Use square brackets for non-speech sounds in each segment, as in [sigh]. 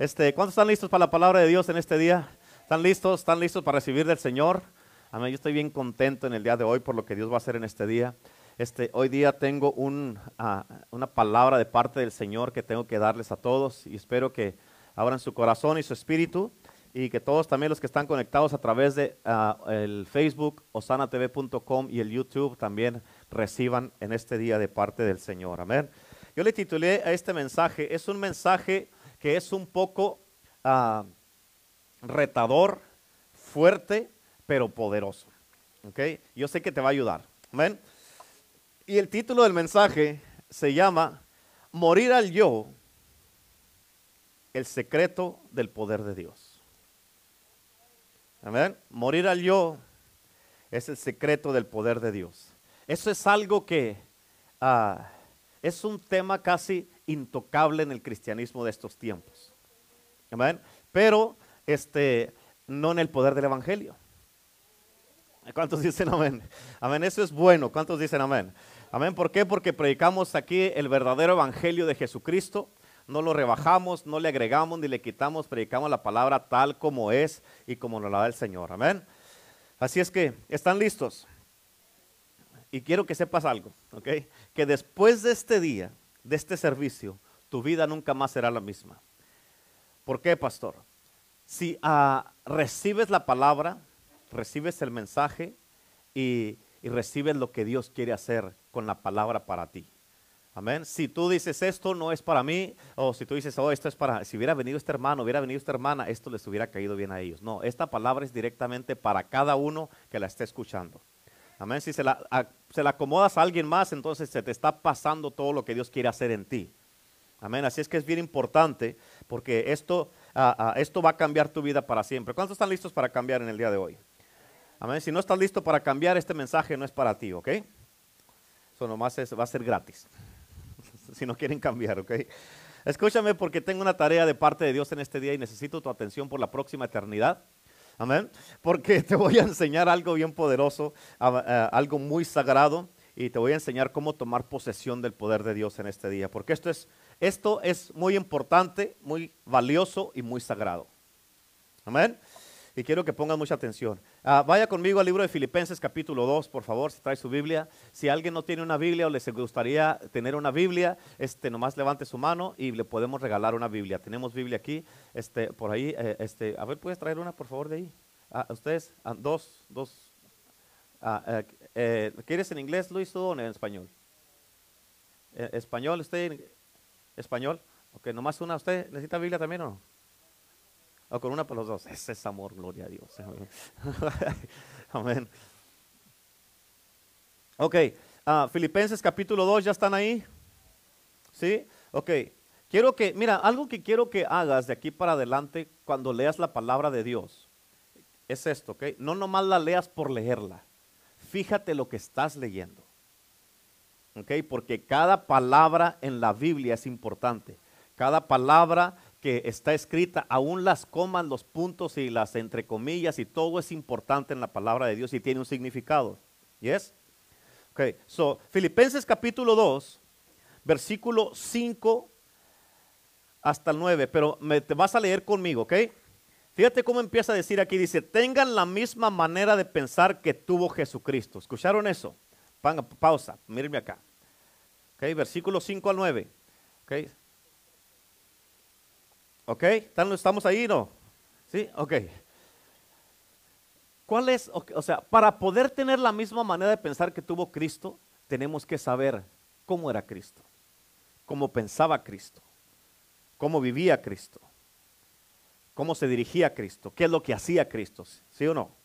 Este, ¿Cuántos están listos para la palabra de Dios en este día? ¿Están listos? ¿Están listos para recibir del Señor? Amén. Yo estoy bien contento en el día de hoy por lo que Dios va a hacer en este día. Este, hoy día tengo un, ah, una palabra de parte del Señor que tengo que darles a todos y espero que abran su corazón y su espíritu y que todos también los que están conectados a través de ah, el Facebook, osanatv.com y el YouTube también reciban en este día de parte del Señor. Amén. Yo le titulé a este mensaje, es un mensaje que es un poco ah, retador, fuerte, pero poderoso. ¿okay? Yo sé que te va a ayudar. Amén. Y el título del mensaje se llama Morir al yo, el secreto del poder de Dios. Amén. Morir al yo es el secreto del poder de Dios. Eso es algo que ah, es un tema casi intocable en el cristianismo de estos tiempos. Amén. Pero este, no en el poder del Evangelio. ¿Cuántos dicen amén? Amén, eso es bueno. ¿Cuántos dicen amén? Amén, ¿por qué? Porque predicamos aquí el verdadero Evangelio de Jesucristo. No lo rebajamos, no le agregamos ni le quitamos, predicamos la palabra tal como es y como nos la da el Señor. Amén. Así es que, ¿están listos? Y quiero que sepas algo, ¿ok? Que después de este día, de este servicio, tu vida nunca más será la misma. ¿Por qué, pastor? Si ah, recibes la palabra, recibes el mensaje y, recibes lo que Dios quiere hacer con la palabra para ti. Amén. Si tú dices esto no es para mí, o si tú dices, oh, esto es para, si hubiera venido este hermano, hubiera venido esta hermana, esto les hubiera caído bien a ellos. No, esta palabra es directamente para cada uno que la esté escuchando. Amén. Si se la, se la acomodas a alguien más, entonces se te está pasando todo lo que Dios quiere hacer en ti. Amén. Así es que es bien importante porque esto esto va a cambiar tu vida para siempre. ¿Cuántos están listos para cambiar en el día de hoy? Amén. Si no estás listo para cambiar, este mensaje no es para ti, ¿ok? Eso nomás va a ser gratis. [laughs] si no quieren cambiar, ¿ok? Escúchame porque tengo una tarea de parte de Dios en este día y necesito tu atención por la próxima eternidad. Amén. Porque te voy a enseñar algo bien poderoso, algo muy sagrado y te voy a enseñar cómo tomar posesión del poder de Dios en este día. Porque esto es esto es muy importante, muy valioso y muy sagrado. Amén. Y quiero que pongan mucha atención. Ah, vaya conmigo al libro de Filipenses capítulo 2, por favor, si trae su Biblia. Si alguien no tiene una Biblia o les gustaría tener una Biblia, este, nomás levante su mano y le podemos regalar una Biblia. Tenemos Biblia aquí, este, por ahí. Eh, este, a ver, ¿puedes traer una, por favor, de ahí? Ah, ustedes, ah, dos, dos. Eh, eh, ¿Quieres en inglés, Luis, o en español? español, usted español. Ok, nomás una. ¿Usted necesita Biblia también o no? O con una para los dos. Ese es amor, gloria a Dios. [laughs] Amén. Ok, uh, Filipenses capítulo 2, ¿ya están ahí? ¿Sí? Ok. Quiero que, mira, algo que quiero que hagas de aquí para adelante cuando leas la palabra de Dios es esto, ¿ok? No nomás la leas por leerla. Fíjate lo que estás leyendo. Porque cada palabra en la Biblia es importante. Cada palabra que está escrita, aún las comas, los puntos y las entre comillas y todo es importante en la palabra de Dios y tiene un significado. ¿Yes? Ok, so, Filipenses capítulo 2, versículo 5 hasta el 9, pero me, te vas a leer conmigo, ¿ok? Fíjate cómo empieza a decir aquí, dice, tengan la misma manera de pensar que tuvo Jesucristo. ¿Escucharon eso? pausa, mírenme acá. Okay, versículo 5 al 9. Ok. Ok, ¿estamos ahí no? Sí, ok. ¿Cuál es? O sea, para poder tener la misma manera de pensar que tuvo Cristo, tenemos que saber cómo era Cristo, cómo pensaba Cristo, cómo vivía Cristo, cómo se dirigía Cristo, qué es lo que hacía Cristo, ¿sí o no?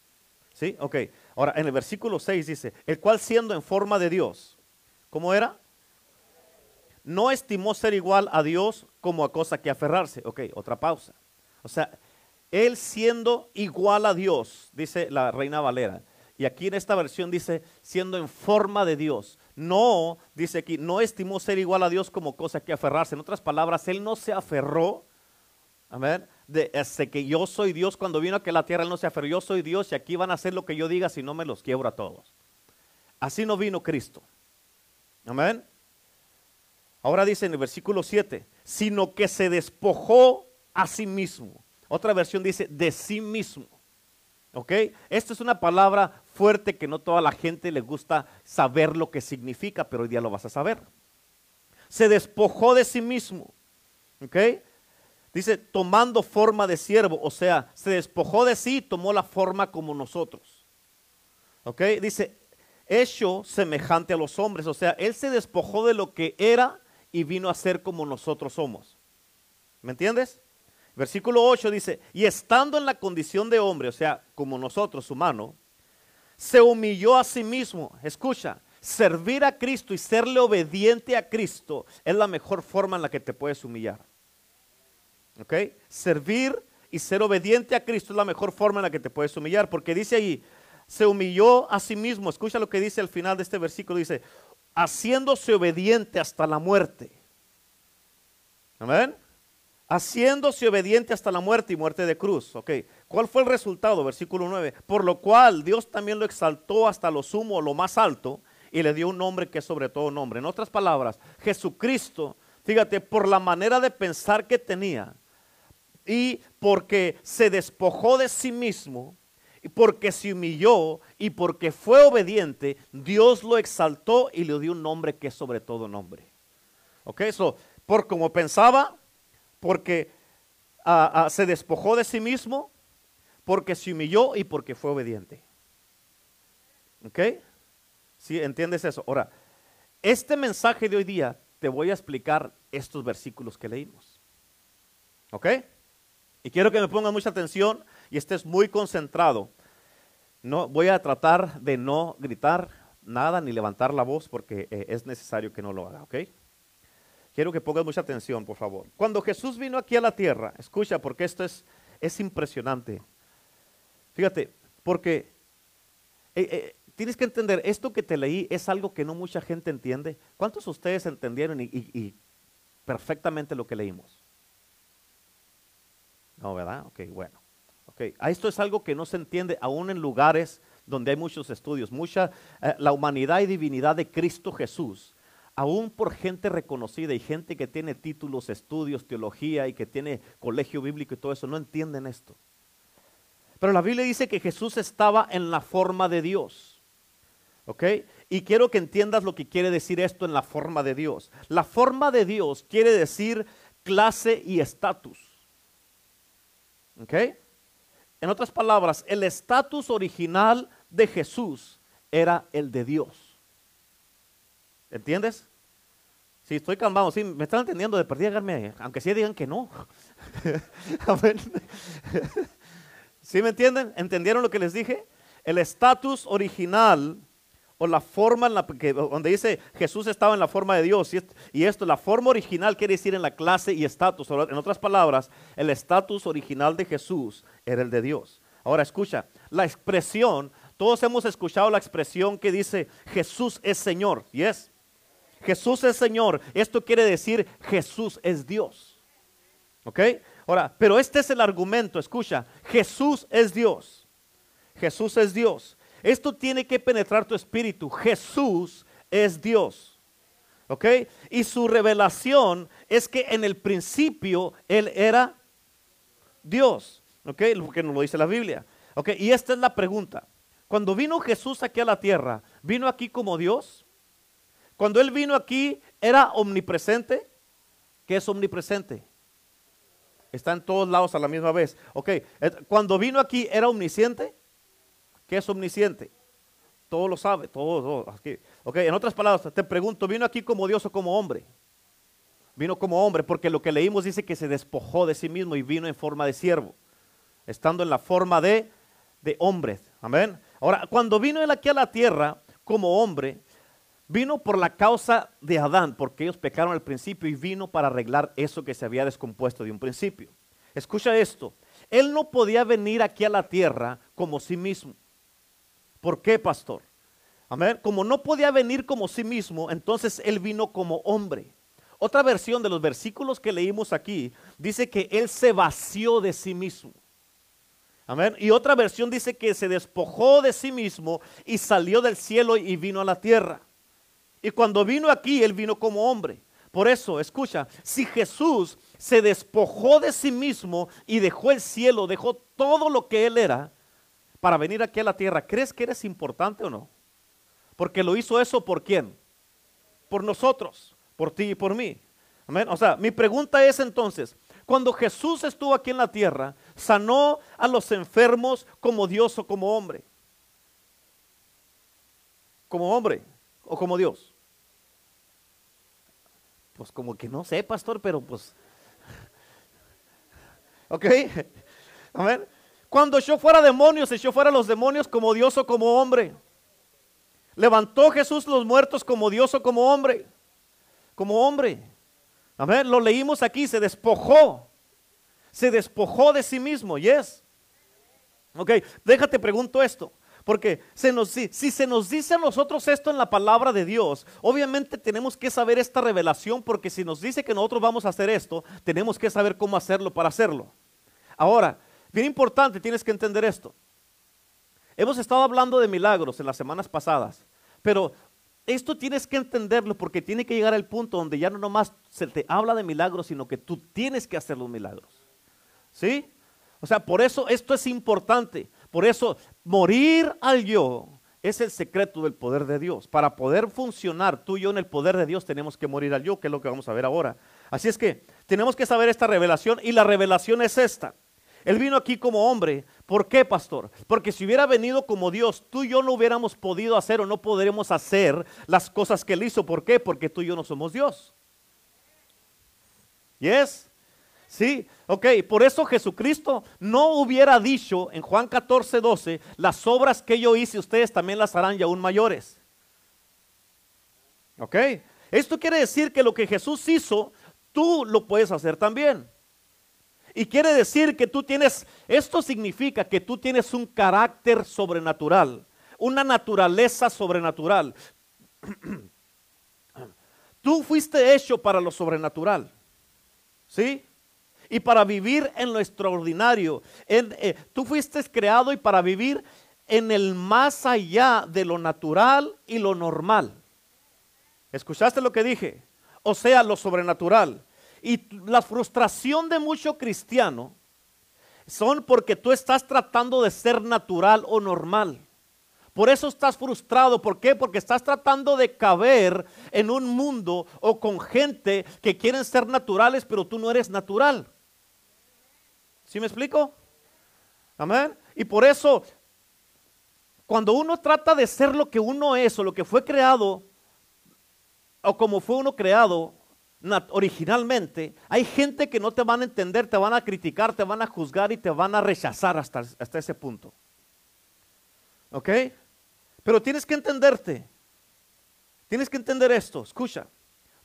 ¿Sí? Ok. Ahora, en el versículo 6 dice, el cual siendo en forma de Dios, ¿cómo era? No estimó ser igual a Dios como a cosa que aferrarse. Ok, otra pausa. O sea, él siendo igual a Dios, dice la reina Valera. Y aquí en esta versión dice, siendo en forma de Dios. No, dice aquí, no estimó ser igual a Dios como cosa que aferrarse. En otras palabras, él no se aferró, amén, de este, que yo soy Dios, cuando vino aquí a la tierra, Él no se aferró, yo soy Dios y aquí van a hacer lo que yo diga si no me los quiebro a todos. Así no vino Cristo. Amén. Ahora dice en el versículo 7, sino que se despojó a sí mismo. Otra versión dice de sí mismo. ¿Ok? Esta es una palabra fuerte que no toda la gente le gusta saber lo que significa, pero hoy día lo vas a saber. Se despojó de sí mismo. ¿Ok? Dice, tomando forma de siervo, o sea, se despojó de sí y tomó la forma como nosotros. ¿Ok? Dice, hecho semejante a los hombres, o sea, él se despojó de lo que era y vino a ser como nosotros somos. ¿Me entiendes? Versículo 8 dice, y estando en la condición de hombre, o sea, como nosotros, humano, se humilló a sí mismo. Escucha, servir a Cristo y serle obediente a Cristo es la mejor forma en la que te puedes humillar. ¿Ok? Servir y ser obediente a Cristo es la mejor forma en la que te puedes humillar, porque dice ahí, se humilló a sí mismo. Escucha lo que dice al final de este versículo, dice, haciéndose obediente hasta la muerte. Amén. Haciéndose obediente hasta la muerte y muerte de cruz. Ok. ¿Cuál fue el resultado? Versículo 9. Por lo cual Dios también lo exaltó hasta lo sumo, lo más alto, y le dio un nombre que es sobre todo nombre. En otras palabras, Jesucristo, fíjate, por la manera de pensar que tenía, y porque se despojó de sí mismo, porque se humilló y porque fue obediente, Dios lo exaltó y le dio un nombre que es sobre todo nombre. Ok, eso, por como pensaba, porque ah, ah, se despojó de sí mismo, porque se humilló y porque fue obediente. ¿Ok? ¿Sí entiendes eso? Ahora, este mensaje de hoy día te voy a explicar estos versículos que leímos. ¿Ok? Y quiero que me pongan mucha atención y estés muy concentrado. No voy a tratar de no gritar nada ni levantar la voz porque eh, es necesario que no lo haga, ¿ok? Quiero que pongas mucha atención, por favor. Cuando Jesús vino aquí a la tierra, escucha, porque esto es, es impresionante. Fíjate, porque eh, eh, tienes que entender, esto que te leí es algo que no mucha gente entiende. ¿Cuántos de ustedes entendieron y perfectamente lo que leímos? No, ¿verdad? Ok, bueno. Okay. Esto es algo que no se entiende aún en lugares donde hay muchos estudios. Mucha, eh, la humanidad y divinidad de Cristo Jesús, aún por gente reconocida y gente que tiene títulos, estudios, teología y que tiene colegio bíblico y todo eso, no entienden esto. Pero la Biblia dice que Jesús estaba en la forma de Dios. ¿Ok? Y quiero que entiendas lo que quiere decir esto en la forma de Dios. La forma de Dios quiere decir clase y estatus. ¿Ok? En otras palabras, el estatus original de Jesús era el de Dios. ¿Entiendes? Si estoy calmado, sí, me están entendiendo de perdida, aunque sí digan que no. [laughs] [laughs] ¿Sí me entienden? ¿Entendieron lo que les dije? El estatus original o la forma en la que, donde dice Jesús estaba en la forma de Dios. Y esto, la forma original quiere decir en la clase y estatus. En otras palabras, el estatus original de Jesús era el de Dios. Ahora escucha, la expresión, todos hemos escuchado la expresión que dice Jesús es Señor. ¿Y es? Jesús es Señor. Esto quiere decir Jesús es Dios. ¿Ok? Ahora, pero este es el argumento, escucha, Jesús es Dios. Jesús es Dios. Esto tiene que penetrar tu espíritu. Jesús es Dios. ¿Ok? Y su revelación es que en el principio Él era Dios. ¿Ok? Porque nos lo dice la Biblia. ¿Ok? Y esta es la pregunta. Cuando vino Jesús aquí a la tierra, ¿vino aquí como Dios? Cuando Él vino aquí, ¿era omnipresente? ¿Qué es omnipresente? Está en todos lados a la misma vez. Ok, eh, cuando vino aquí, ¿era omnisciente? ¿Qué es omnisciente? Todo lo sabe, todo, todo. Ok, en otras palabras, te pregunto, ¿vino aquí como Dios o como hombre? Vino como hombre, porque lo que leímos dice que se despojó de sí mismo y vino en forma de siervo, estando en la forma de, de hombre. Amén. Ahora, cuando vino él aquí a la tierra como hombre, vino por la causa de Adán, porque ellos pecaron al principio y vino para arreglar eso que se había descompuesto de un principio. Escucha esto, él no podía venir aquí a la tierra como sí mismo. ¿Por qué, pastor? Amén. Como no podía venir como sí mismo, entonces él vino como hombre. Otra versión de los versículos que leímos aquí dice que él se vació de sí mismo. Amén. Y otra versión dice que se despojó de sí mismo y salió del cielo y vino a la tierra. Y cuando vino aquí, él vino como hombre. Por eso, escucha, si Jesús se despojó de sí mismo y dejó el cielo, dejó todo lo que él era para venir aquí a la tierra. ¿Crees que eres importante o no? Porque lo hizo eso por quién? Por nosotros, por ti y por mí. Amén. O sea, mi pregunta es entonces, cuando Jesús estuvo aquí en la tierra, sanó a los enfermos como Dios o como hombre. Como hombre o como Dios. Pues como que no sé, pastor, pero pues... [laughs] ¿Ok? [laughs] Amén. Cuando echó fuera demonios, echó fuera los demonios como Dios o como hombre. Levantó Jesús los muertos como Dios o como hombre. Como hombre. Amén. Lo leímos aquí, se despojó. Se despojó de sí mismo. Yes. Ok, déjate pregunto esto. Porque si, si se nos dice a nosotros esto en la palabra de Dios, obviamente tenemos que saber esta revelación porque si nos dice que nosotros vamos a hacer esto, tenemos que saber cómo hacerlo para hacerlo. Ahora, bien importante, tienes que entender esto. Hemos estado hablando de milagros en las semanas pasadas, pero esto tienes que entenderlo porque tiene que llegar al punto donde ya no nomás se te habla de milagros, sino que tú tienes que hacer los milagros. ¿Sí? O sea, por eso esto es importante. Por eso morir al yo es el secreto del poder de Dios. Para poder funcionar tú y yo en el poder de Dios tenemos que morir al yo, que es lo que vamos a ver ahora. Así es que tenemos que saber esta revelación y la revelación es esta. Él vino aquí como hombre. ¿Por qué, pastor? Porque si hubiera venido como Dios, tú y yo no hubiéramos podido hacer o no podremos hacer las cosas que él hizo. ¿Por qué? Porque tú y yo no somos Dios. ¿Yes? Sí, ok, por eso Jesucristo no hubiera dicho en Juan 14, 12, las obras que yo hice, ustedes también las harán y aún mayores. Ok, esto quiere decir que lo que Jesús hizo, tú lo puedes hacer también. Y quiere decir que tú tienes, esto significa que tú tienes un carácter sobrenatural, una naturaleza sobrenatural. [clears throat] Tú fuiste hecho para lo sobrenatural. ¿Sí? y para vivir en lo extraordinario. Eh, tú fuiste creado y para vivir en el más allá de lo natural y lo normal. ¿Escuchaste lo que dije? O sea, lo sobrenatural. Y la frustración de mucho cristiano son porque tú estás tratando de ser natural o normal. Por eso estás frustrado. ¿Por qué? Porque estás tratando de caber en un mundo o con gente que quieren ser naturales, pero tú no eres natural. ¿Sí me explico? Amén. Y por eso, cuando uno trata de ser lo que uno es o lo que fue creado, o como fue uno creado originalmente, hay gente que no te van a entender, te van a criticar, te van a juzgar y te van a rechazar hasta, hasta ese punto. ¿Ok? Pero tienes que entenderte. Tienes que entender esto. Escucha.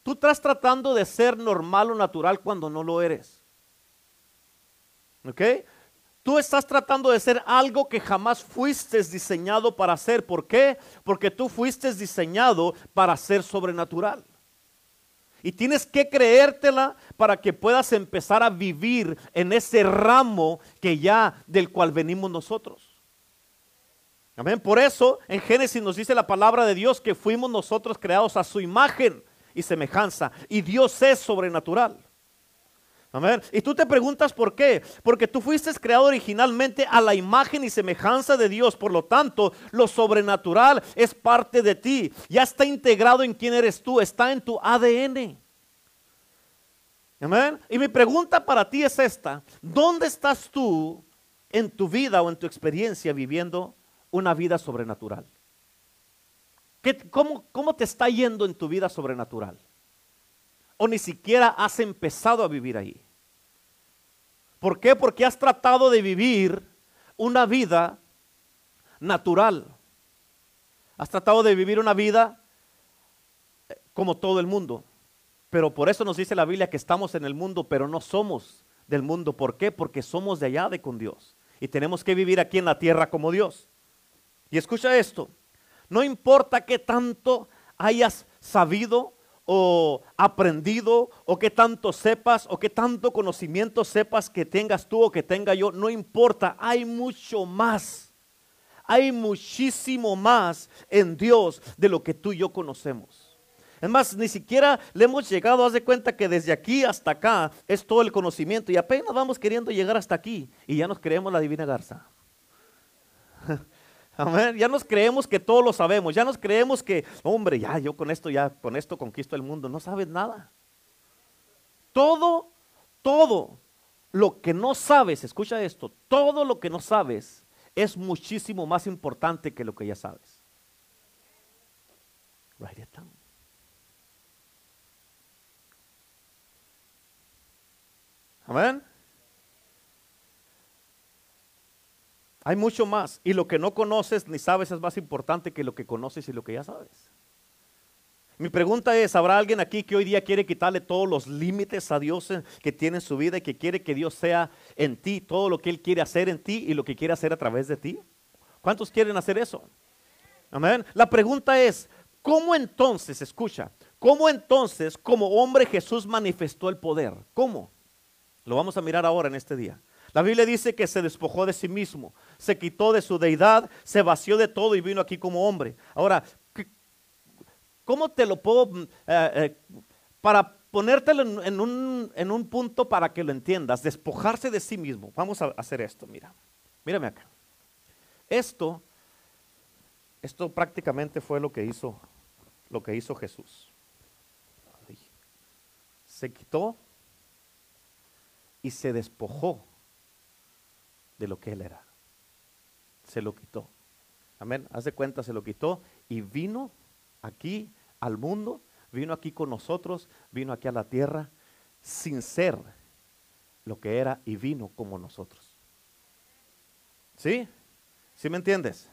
Tú estás tratando de ser normal o natural cuando no lo eres. ¿Ok? Tú estás tratando de ser algo que jamás fuiste diseñado para ser. ¿Por qué? Porque tú fuiste diseñado para ser sobrenatural. Y tienes que creértela para que puedas empezar a vivir en ese ramo que ya del cual venimos nosotros. Amén. Por eso en Génesis nos dice la palabra de Dios que fuimos nosotros creados a su imagen y semejanza. Y Dios es sobrenatural. Amén. Y tú te preguntas por qué. Porque tú fuiste creado originalmente a la imagen y semejanza de Dios. Por lo tanto, lo sobrenatural es parte de ti. Ya está integrado en quién eres tú. Está en tu ADN. Amén. Y mi pregunta para ti es esta. ¿Dónde estás tú en tu vida o en tu experiencia viviendo una vida sobrenatural? cómo, ¿Cómo te está yendo en tu vida sobrenatural? O ni siquiera has empezado a vivir ahí. ¿Por qué? Porque has tratado de vivir una vida natural. Has tratado de vivir una vida eh, como todo el mundo. Pero por eso nos dice la Biblia que estamos en el mundo, pero no somos del mundo. ¿Por qué? Porque somos de allá de con Dios. Y tenemos que vivir aquí en la tierra como Dios. Y escucha esto. No importa qué tanto hayas sabido o aprendido o que tanto sepas o que tanto conocimiento sepas que tengas tú o que tenga yo, no importa, hay mucho más. Hay muchísimo más en Dios de lo que tú y yo conocemos. Es más, ni siquiera le hemos llegado, haz de cuenta que desde aquí hasta acá es todo el conocimiento y apenas vamos queriendo llegar hasta aquí y ya nos creemos la divina garza. [laughs] Amén. Ya nos creemos que todo lo sabemos, ya nos creemos que, hombre, ya yo con esto ya con esto conquisto el mundo, no sabes nada. Todo, todo lo que no sabes, escucha esto, todo lo que no sabes es muchísimo más importante que lo que ya sabes. Write it down. Amén. Hay mucho más. Y lo que no conoces ni sabes es más importante que lo que conoces y lo que ya sabes. Mi pregunta es, ¿habrá alguien aquí que hoy día quiere quitarle todos los límites a Dios que tiene en su vida y que quiere que Dios sea en ti, todo lo que Él quiere hacer en ti y lo que quiere hacer a través de ti? ¿Cuántos quieren hacer eso? Amén. La pregunta es, ¿cómo entonces, escucha, cómo entonces como hombre Jesús manifestó el poder? ¿Cómo? Lo vamos a mirar ahora en este día. La Biblia dice que se despojó de sí mismo, se quitó de su deidad, se vació de todo y vino aquí como hombre. Ahora, ¿Cómo te lo puedo, mm, eh, eh, para ponértelo en, un, en un punto para que lo entiendas, despojarse de sí mismo? Vamos a hacer esto, mira, mírame acá. Esto, esto prácticamente fue lo que hizo, lo que hizo Jesús. Se quitó y se despojó de lo que él era. Se lo quitó. Amén. Haz de cuenta, se lo quitó y vino aquí al mundo, vino aquí con nosotros, vino aquí a la tierra sin ser lo que era y vino como nosotros. ¿Sí? ¿Sí me entiendes?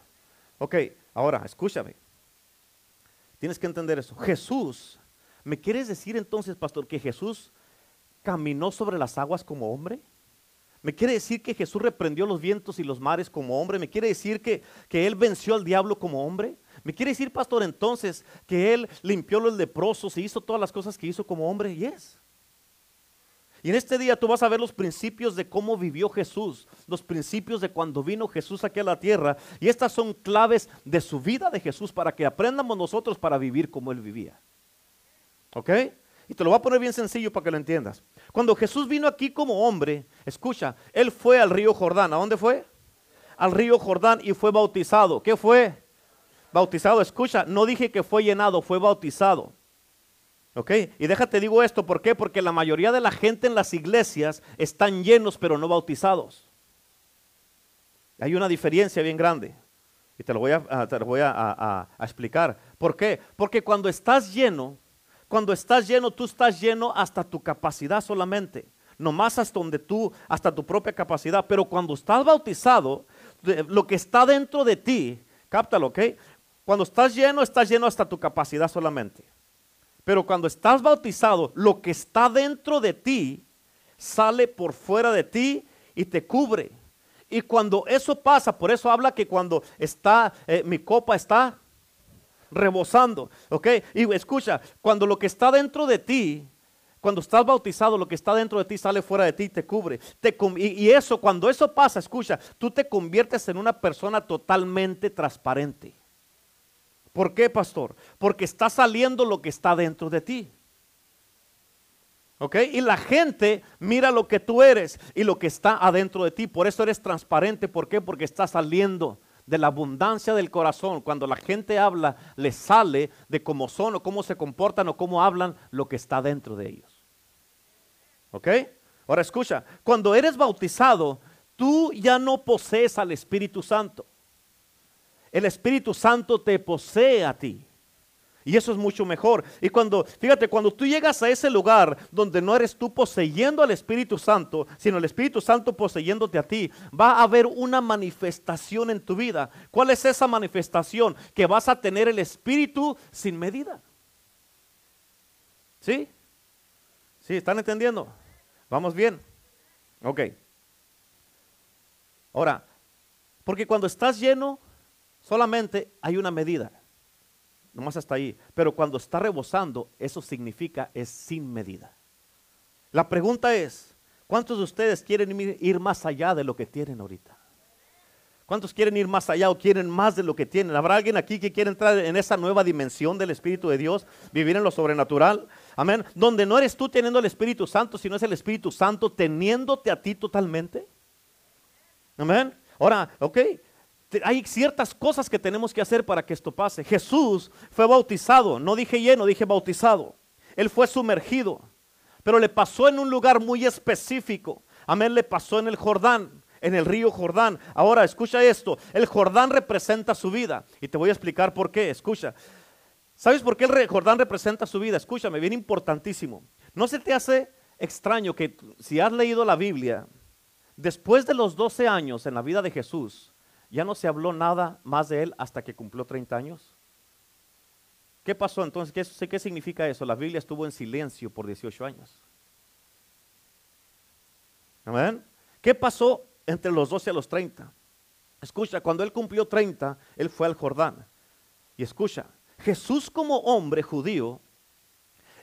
Ok, ahora escúchame. Tienes que entender eso. Jesús, ¿me quieres decir entonces, pastor, que Jesús caminó sobre las aguas como hombre? ¿Me quiere decir que Jesús reprendió los vientos y los mares como hombre? ¿Me quiere decir que, que Él venció al diablo como hombre? ¿Me quiere decir, pastor, entonces que Él limpió los leprosos y hizo todas las cosas que hizo como hombre? Yes. Y en este día tú vas a ver los principios de cómo vivió Jesús, los principios de cuando vino Jesús aquí a la tierra. Y estas son claves de su vida de Jesús para que aprendamos nosotros para vivir como Él vivía. ¿Ok? Y te lo voy a poner bien sencillo para que lo entiendas. Cuando Jesús vino aquí como hombre, escucha, Él fue al río Jordán. ¿A dónde fue? Al río Jordán y fue bautizado. ¿Qué fue? bautizado, escucha, no dije que fue llenado, fue bautizado. ¿Ok? Y déjate digo esto, ¿por qué? Porque la mayoría de la gente en las iglesias están llenos pero no bautizados. Hay una diferencia bien grande. Y te lo voy, a, te lo voy a, explicar. ¿Por qué? Porque cuando estás lleno, cuando estás lleno, tú estás lleno hasta tu capacidad solamente. No más hasta donde tú, hasta tu propia capacidad. Pero cuando estás bautizado, lo que está dentro de ti, cáptalo, ¿ok? Cuando estás lleno, estás lleno hasta tu capacidad solamente. Pero cuando estás bautizado, lo que está dentro de ti sale por fuera de ti y te cubre. Y cuando eso pasa, por eso habla que cuando está, eh, mi copa está rebosando, ¿ok? Y escucha, cuando lo que está dentro de ti, cuando estás bautizado, lo que está dentro de ti sale fuera de ti y te cubre. Te, y, y eso, cuando eso pasa, escucha, tú te conviertes en una persona totalmente transparente. ¿Por qué, pastor? Porque está saliendo lo que está dentro de ti. ¿Ok? Y la gente mira lo que tú eres y lo que está adentro de ti. Por eso eres transparente. ¿Por qué? Porque está saliendo de la abundancia del corazón. Cuando la gente habla, le sale de cómo son o cómo se comportan o cómo hablan lo que está dentro de ellos. ¿Ok? Ahora escucha, cuando eres bautizado, tú ya no posees al Espíritu Santo el Espíritu Santo te posee a ti. Y eso es mucho mejor. Y cuando, fíjate, cuando tú llegas a ese lugar donde no eres tú poseyendo al Espíritu Santo, sino el Espíritu Santo poseyéndote a ti, va a haber una manifestación en tu vida. ¿Cuál es esa manifestación? Que vas a tener el Espíritu sin medida. ¿Sí? ¿Sí? ¿Están entendiendo? ¿Vamos bien? Ok. Ahora, porque cuando estás lleno, Solamente hay una medida, nomás hasta ahí. Pero cuando está rebosando, eso significa es sin medida. La pregunta es, ¿cuántos de ustedes quieren ir más allá de lo que tienen ahorita? ¿Cuántos quieren ir más allá o quieren más de lo que tienen? ¿Habrá alguien aquí que quiere entrar en esa nueva dimensión del Espíritu de Dios, vivir en lo sobrenatural? Amén. Donde no eres tú teniendo el Espíritu Santo, sino es el Espíritu Santo teniéndote a ti totalmente. Amén. Ahora, ok, hay ciertas cosas que tenemos que hacer para que esto pase. Jesús fue bautizado, no dije lleno, dije bautizado. Él fue sumergido, pero le pasó en un lugar muy específico. Amén, le pasó en el Jordán en el río Jordán. Ahora, escucha esto. El Jordán representa su vida. Y te voy a explicar por qué. Escucha. ¿Sabes por qué el Jordán representa su vida? Escúchame, bien importantísimo. ¿No se te hace extraño que si has leído la Biblia, después de los 12 años en la vida de Jesús, ya no se habló nada más de él hasta que cumplió 30 años? ¿Qué pasó entonces? ¿Qué, significa eso? La Biblia estuvo en silencio por 18 años. ¿Amén? ¿Qué pasó entre los 12 a los 30. Escucha, cuando él cumplió 30, él fue al Jordán. Y escucha, Jesús como hombre judío,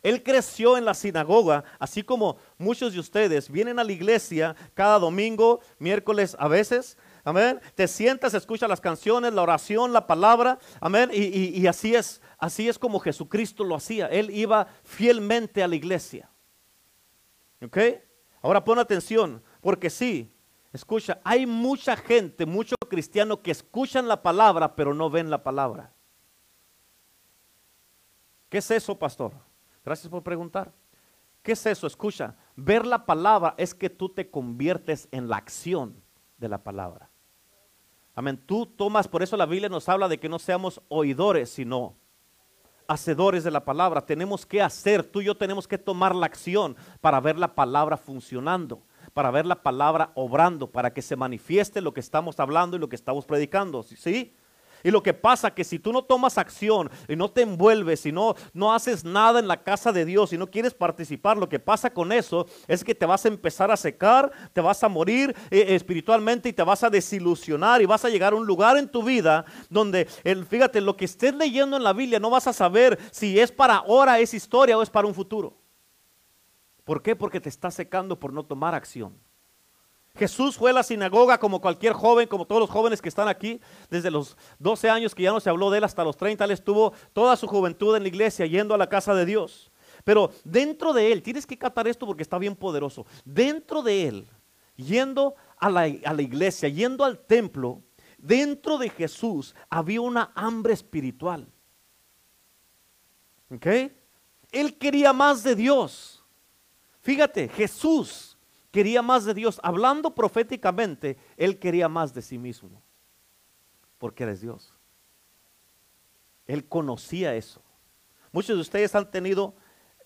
él creció en la sinagoga, así como muchos de ustedes vienen a la iglesia cada domingo, miércoles a veces. Amén. Te sientas, escucha las canciones, la oración, la palabra. Amén. Y, y así es, así es como Jesucristo lo hacía. Él iba fielmente a la iglesia. ¿Ok? Ahora pon atención, porque sí, Escucha, hay mucha gente, muchos cristianos que escuchan la palabra, pero no ven la palabra. ¿Qué es eso, pastor? Gracias por preguntar. ¿Qué es eso? Escucha, ver la palabra es que tú te conviertes en la acción de la palabra. Amén. Tú tomas, por eso la Biblia nos habla de que no seamos oidores, sino hacedores de la palabra. Tenemos que hacer, tú y yo tenemos que tomar la acción para ver la palabra funcionando para ver la palabra obrando, para que se manifieste lo que estamos hablando y lo que estamos predicando. ¿Sí? Y lo que pasa que si tú no tomas acción y no te envuelves y no, no haces nada en la casa de Dios y no quieres participar, lo que pasa con eso es que te vas a empezar a secar, te vas a morir eh, espiritualmente y te vas a desilusionar y vas a llegar a un lugar en tu vida donde, el, fíjate, lo que estés leyendo en la Biblia no vas a saber si es para ahora, es historia o es para un futuro. ¿Por qué? Porque te está secando por no tomar acción. Jesús fue a la sinagoga como cualquier joven, como todos los jóvenes que están aquí, desde los 12 años que ya no se habló de él hasta los 30, él estuvo toda su juventud en la iglesia, yendo a la casa de Dios. Pero dentro de él, tienes que catar esto porque está bien poderoso, dentro de él, yendo a la, a la iglesia, yendo al templo, dentro de Jesús había una hambre espiritual. ¿Ok? Él quería más de Dios. Fíjate, Jesús quería más de Dios. Hablando proféticamente, él quería más de sí mismo. Porque eres Dios. Él conocía eso. Muchos de ustedes han tenido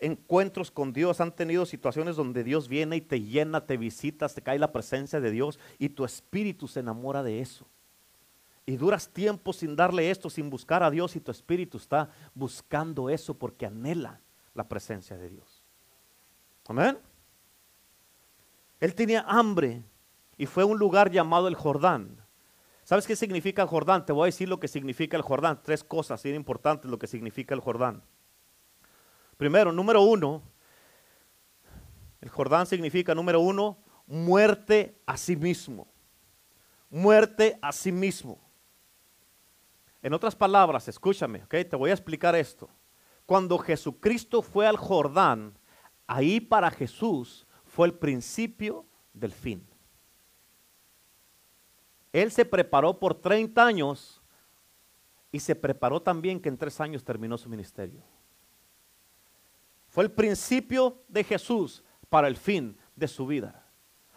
encuentros con Dios, han tenido situaciones donde Dios viene y te llena, te visita, te cae la presencia de Dios y tu espíritu se enamora de eso. Y duras tiempo sin darle esto, sin buscar a Dios y tu espíritu está buscando eso porque anhela la presencia de Dios. Amén. Él tenía hambre y fue a un lugar llamado el Jordán. ¿Sabes qué significa el Jordán? Te voy a decir lo que significa el Jordán. Tres cosas bien importantes lo que significa el Jordán. Primero, número uno, el Jordán significa, número uno, muerte a sí mismo. Muerte a sí mismo. En otras palabras, escúchame, ¿ok? Te voy a explicar esto. Cuando Jesucristo fue al Jordán, Ahí para Jesús fue el principio del fin. Él se preparó por 30 años y se preparó también que en tres años terminó su ministerio. Fue el principio de Jesús para el fin de su vida.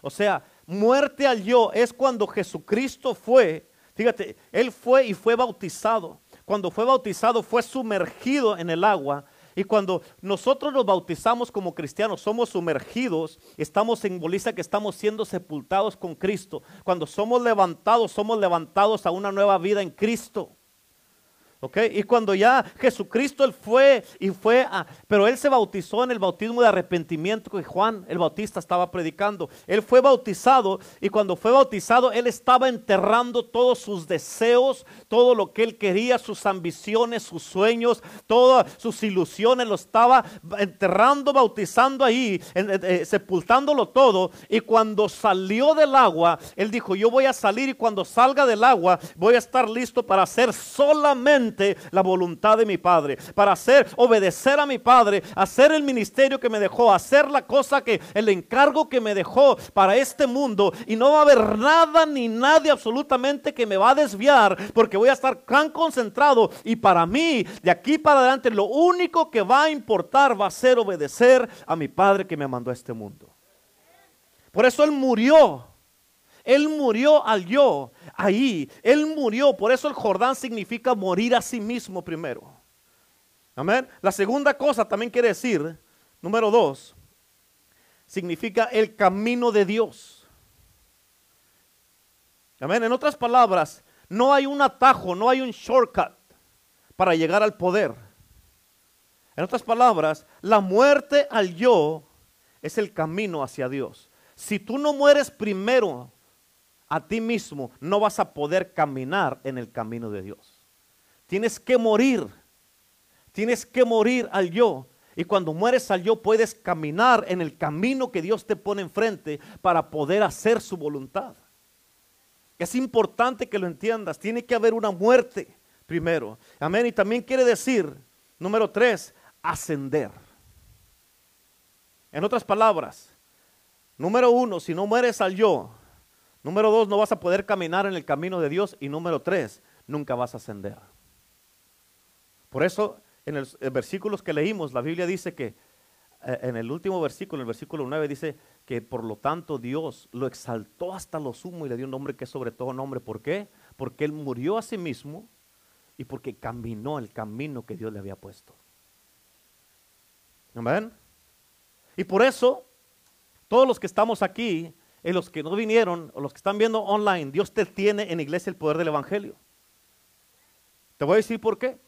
O sea, muerte al yo es cuando Jesucristo fue, fíjate, Él fue y fue bautizado. Cuando fue bautizado fue sumergido en el agua y cuando nosotros nos bautizamos como cristianos, somos sumergidos, estamos simboliza que estamos siendo sepultados con Cristo. Cuando somos levantados, somos levantados a una nueva vida en Cristo. ¿Ok? Y cuando ya Jesucristo él fue y fue a, pero él se bautizó en el bautismo de arrepentimiento que Juan el Bautista estaba predicando. Él fue bautizado y cuando fue bautizado él estaba enterrando todos sus deseos, todo lo que él quería, sus ambiciones, sus sueños, todas sus ilusiones, lo estaba enterrando, bautizando ahí, eh, sepultándolo todo. Y cuando salió del agua, él dijo, yo voy a salir y cuando salga del agua voy a estar listo para hacer solamente la voluntad de mi Padre, para hacer, obedecer a mi Padre, hacer el ministerio que me dejó, hacer la cosa que, el encargo que me dejó para este mundo. Y no va a haber nada ni nadie absolutamente que me va a desviar, porque voy a estar tan concentrado. Y para mí, de aquí para adelante, lo único que va a importar va a ser obedecer a mi Padre que me mandó a este mundo. Por eso Él murió. Él murió al yo ahí. Él murió. Por eso el Jordán significa morir a sí mismo primero. Amén. La segunda cosa también quiere decir, número dos, significa el camino de Dios. Amén. En otras palabras, no hay un atajo, no hay un shortcut para llegar al poder. En otras palabras, la muerte al yo es el camino hacia Dios. Si tú no mueres primero a ti mismo, no vas a poder caminar en el camino de Dios. Tienes que morir. Tienes que morir al yo. Y cuando mueres al yo puedes caminar en el camino que Dios te pone enfrente para poder hacer su voluntad. Es importante que lo entiendas. Tiene que haber una muerte primero. Amén. Y también quiere decir, número tres, ascender. En otras palabras, número uno, si no mueres al yo, Número dos, no vas a poder caminar en el camino de Dios. Y número tres, nunca vas a ascender. Por eso, en los versículos que leímos, la Biblia dice que, eh, en el último versículo, en el versículo 9, dice que por lo tanto Dios lo exaltó hasta lo sumo y le dio un nombre que es sobre todo nombre. ¿Por qué? Porque Él murió a sí mismo y porque caminó el camino que Dios le había puesto. Amén. Y por eso, todos los que estamos aquí, y los que no vinieron o los que están viendo online, Dios te tiene en iglesia el poder del Evangelio. Te voy a decir por qué.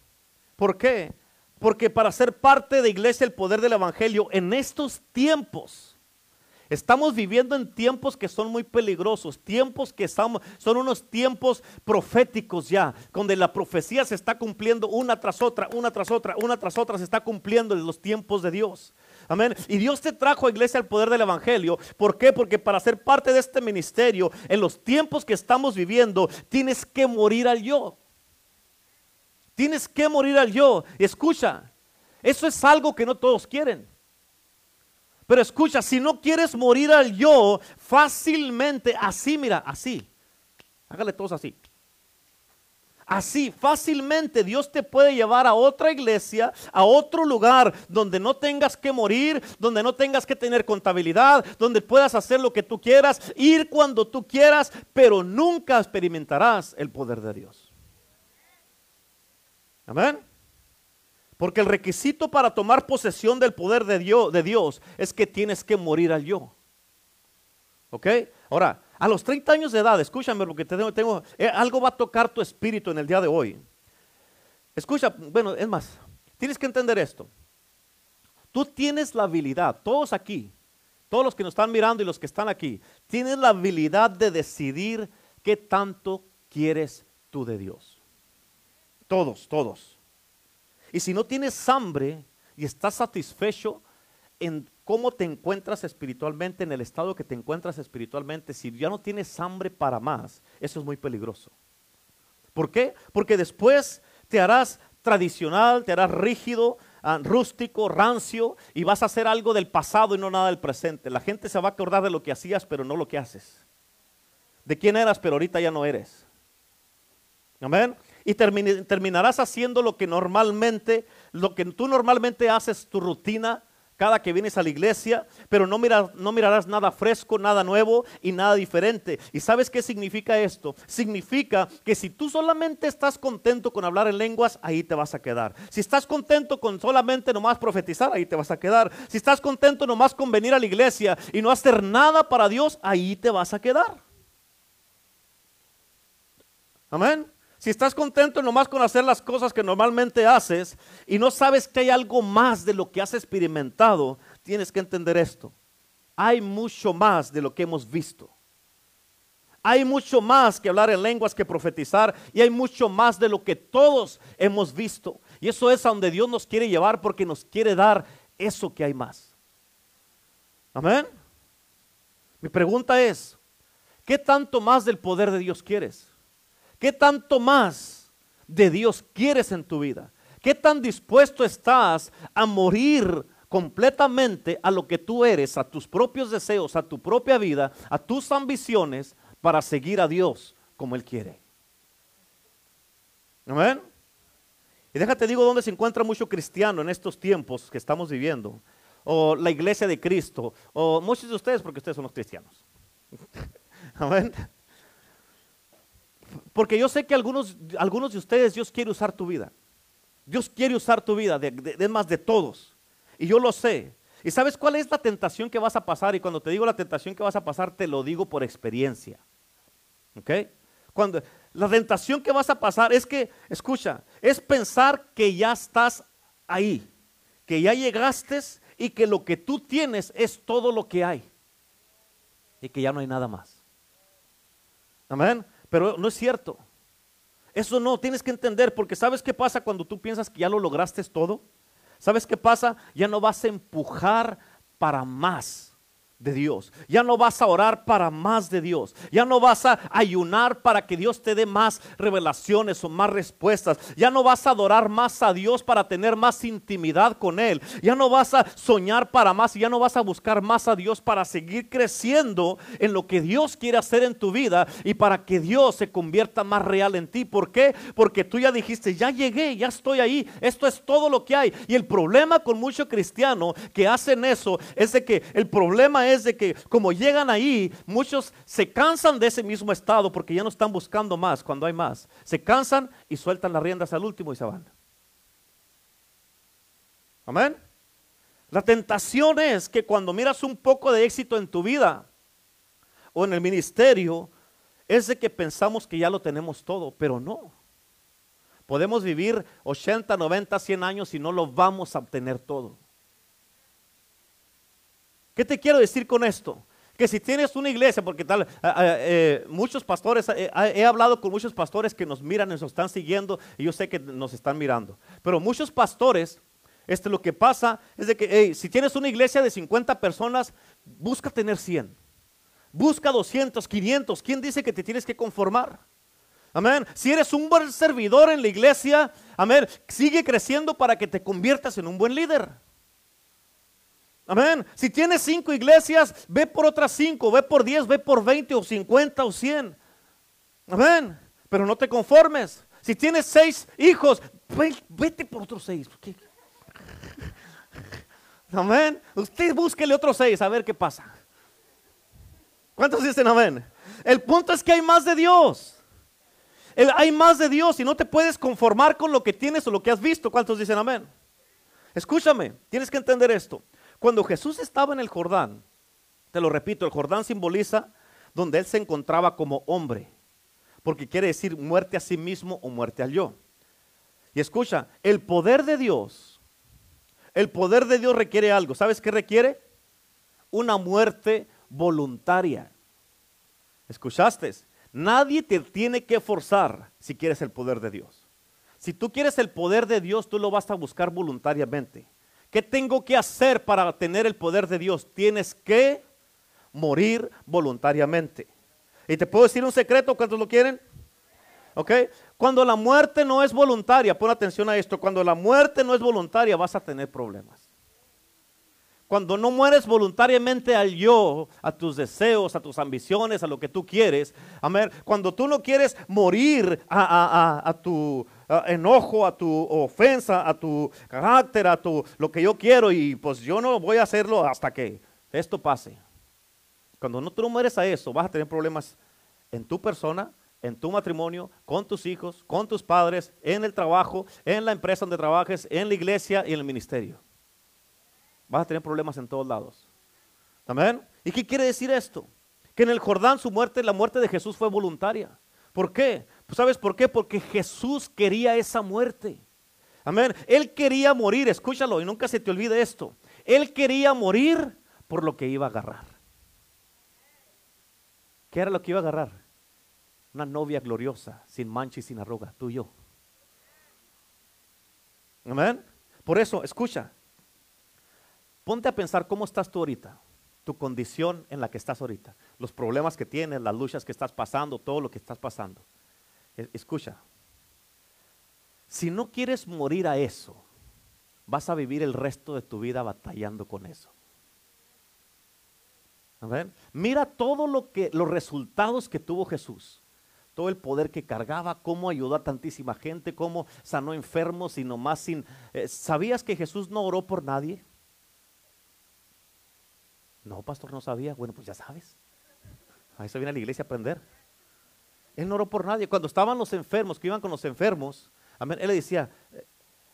¿Por qué? Porque para ser parte de iglesia el poder del Evangelio en estos tiempos, Estamos viviendo en tiempos que son muy peligrosos, tiempos que estamos, son unos tiempos proféticos ya, donde la profecía se está cumpliendo una tras otra, una tras otra, una tras otra, se está cumpliendo en los tiempos de Dios. Amén. Y Dios te trajo a iglesia al poder del Evangelio. ¿Por qué? Porque para ser parte de este ministerio, en los tiempos que estamos viviendo, tienes que morir al yo. Tienes que morir al yo. Escucha, eso es algo que no todos quieren. Pero escucha, si no quieres morir al yo, fácilmente, así, mira, así. Hágale todos así. Así, fácilmente Dios te puede llevar a otra iglesia, a otro lugar donde no tengas que morir, donde no tengas que tener contabilidad, donde puedas hacer lo que tú quieras, ir cuando tú quieras, pero nunca experimentarás el poder de Dios. Amén. Porque el requisito para tomar posesión del poder de Dios, es que tienes que morir al yo. ¿Ok? Ahora, a los 30 años de edad, escúchame porque te tengo, tengo eh, algo va a tocar tu espíritu en el día de hoy. Escucha, bueno, es más, tienes que entender esto. Tú tienes la habilidad, todos aquí, todos los que nos están mirando y los que están aquí, tienes la habilidad de decidir qué tanto quieres tú de Dios. Todos, todos. Y si no tienes hambre y estás satisfecho en cómo te encuentras espiritualmente, en el estado que te encuentras espiritualmente, si ya no tienes hambre para más, eso es muy peligroso. ¿Por qué? Porque después te harás tradicional, te harás rígido, ah, rústico, rancio y vas a hacer algo del pasado y no nada del presente. La gente se va a acordar de lo que hacías, pero no lo que haces. De quién eras, pero ahorita ya no eres. Amén y terminarás haciendo lo que normalmente, lo que tú normalmente haces, tu rutina cada que vienes a la iglesia, pero no, no mirarás nada fresco, nada nuevo y nada diferente. ¿Y sabes qué significa esto? Significa que si tú solamente estás contento con hablar en lenguas, ahí te vas a quedar. Si estás contento con solamente nomás profetizar, ahí te vas a quedar. Si estás contento nomás con venir a la iglesia y no hacer nada para Dios, ahí te vas a quedar. Amén. Si estás contento nomás con hacer las cosas que normalmente haces y no sabes que hay algo más de lo que has experimentado, tienes que entender esto. Hay mucho más de lo que hemos visto. Hay mucho más que hablar en lenguas, que profetizar, y hay mucho más de lo que todos hemos visto. Y eso es a donde Dios nos quiere llevar porque nos quiere dar eso que hay más. Amén. Mi pregunta es, ¿qué tanto más del poder de Dios quieres? ¿Qué tanto más de Dios quieres en tu vida? ¿Qué tan dispuesto estás a morir completamente a lo que tú eres, a tus propios deseos, a tu propia vida, a tus ambiciones para seguir a Dios como Él quiere? Amén. Y déjate digo dónde se encuentra mucho cristiano en estos tiempos que estamos viviendo, o la iglesia de Cristo, o muchos de ustedes, porque ustedes son los cristianos. [laughs] Amén. Porque yo sé que algunos, algunos de ustedes Dios quiere usar tu vida. Dios quiere usar tu vida, de, más de todos. Y yo lo sé. ¿Y sabes cuál es la tentación que vas a pasar? Y cuando te digo la tentación que vas a pasar, te lo digo por experiencia. ¿Ok? Cuando, la tentación que vas a pasar es que, escucha, es pensar que ya estás ahí, que ya llegaste y que lo que tú tienes es todo lo que hay. Y que ya no hay nada más. Amén. Pero no es cierto. Eso no, tienes que entender, porque ¿sabes qué pasa cuando tú piensas que ya lo lograste todo? ¿Sabes qué pasa? Ya no vas a empujar para más de Dios. Ya no vas a orar para más de Dios. Ya no vas a ayunar para que Dios te dé más revelaciones o más respuestas. Ya no vas a adorar más a Dios para tener más intimidad con Él. Ya no vas a soñar para más y ya no vas a buscar más a Dios para seguir creciendo en lo que Dios quiere hacer en tu vida y para que Dios se convierta más real en ti. ¿Por qué? Porque tú ya dijiste, ya llegué, ya estoy ahí. Esto es todo lo que hay. Y el problema con muchos cristianos que hacen eso es de que el problema es es de que como llegan ahí, muchos se cansan de ese mismo estado porque ya no están buscando más cuando hay más. Se cansan y sueltan las riendas al último y se van. Amén. La tentación es que cuando miras un poco de éxito en tu vida o en el ministerio, es de que pensamos que ya lo tenemos todo, pero no. Podemos vivir 80, 90, 100 años y no lo vamos a obtener todo. ¿Qué te quiero decir con esto? Que si tienes una iglesia, porque tal, eh, muchos pastores, eh, he hablado con muchos pastores que nos miran, nos están siguiendo, y yo sé que nos están mirando. Pero muchos pastores, este, lo que pasa es de que, si tienes una iglesia de 50 personas, busca tener 100. Busca 200, 500. ¿Quién dice que te tienes que conformar? Amén. Si eres un buen servidor en la iglesia, amén, sigue creciendo para que te conviertas en un buen líder. Amén. Si tienes cinco iglesias, ve por otras cinco, ve por diez, ve por veinte o cincuenta o cien. Amén. Pero no te conformes. Si tienes seis hijos, vete por otros seis. [laughs] Amén. Usted búsquele otros seis a ver qué pasa. ¿Cuántos dicen amén? El punto es que hay más de Dios. hay más de Dios y no te puedes conformar con lo que tienes o lo que has visto. ¿Cuántos dicen amén? Escúchame, tienes que entender esto. Cuando Jesús estaba en el Jordán, te lo repito, el Jordán simboliza donde él se encontraba como hombre, porque quiere decir muerte a sí mismo o muerte al yo. Y escucha, el poder de Dios, el poder de Dios requiere algo. ¿Sabes qué requiere? Una muerte voluntaria. ¿Escuchaste? Nadie te tiene que forzar si quieres el poder de Dios. Si tú quieres el poder de Dios, tú lo vas a buscar voluntariamente. ¿Qué tengo que hacer para tener el poder de Dios? Tienes que morir voluntariamente. Y te puedo decir un secreto, ¿cuántos lo quieren? ¿Ok? Cuando la muerte no es voluntaria, pon atención a esto, cuando la muerte no es voluntaria vas a tener problemas. Cuando no mueres voluntariamente al yo, a tus deseos, a tus ambiciones, a lo que tú quieres, amén. Cuando tú no quieres morir a, a tu, enojo, a tu ofensa, a tu carácter, a tu lo que yo quiero y pues yo no voy a hacerlo hasta que esto pase. Cuando no tú no mueres a eso, vas a tener problemas en tu persona, en tu matrimonio, con tus hijos, con tus padres, en el trabajo, en la empresa donde trabajes, en la iglesia y en el ministerio. Vas a tener problemas en todos lados. ¿Amén? ¿Y qué quiere decir esto? Que en el Jordán su muerte, la muerte de Jesús fue voluntaria. ¿Por qué? Pues ¿Sabes por qué? Porque Jesús quería esa muerte. Amén. Él quería morir, escúchalo y nunca se te olvide esto. Él quería morir por lo que iba a agarrar. ¿Qué era lo que iba a agarrar? Una novia gloriosa, sin mancha y sin arruga, tú y yo. Amén. Por eso, escucha, ponte a pensar cómo estás tú ahorita, tu condición en la que estás ahorita, los problemas que tienes, las luchas que estás pasando, todo lo que estás pasando. E, escucha, si no quieres morir a eso, vas a vivir el resto de tu vida batallando con eso. Mira todo lo que los resultados que tuvo Jesús. Todo el poder que cargaba, cómo ayudó a tantísima gente, cómo sanó enfermos y nomás sin eh, ¿Sabías que Jesús no oró por nadie? No, pastor, no sabía. Bueno, pues ya sabes. A eso viene a la iglesia a aprender. Él no oró por nadie. Cuando estaban los enfermos, que iban con los enfermos, amén, él le decía, eh,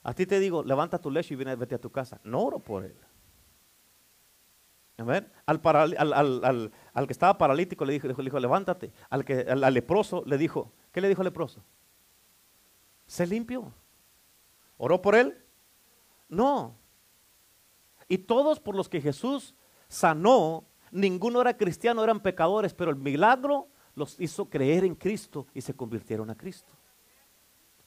a ti te digo, levanta tu lecho y vete a tu casa. No oro por él. Al, al, que estaba paralítico le dijo, le dijo, levántate. Al, que, al, leproso le dijo, ¿qué le dijo al leproso? Se limpió. ¿Oró por él? No. Y todos por los que Jesús sanó, ninguno era cristiano, eran pecadores, pero el milagro los hizo creer en Cristo y se convirtieron a Cristo.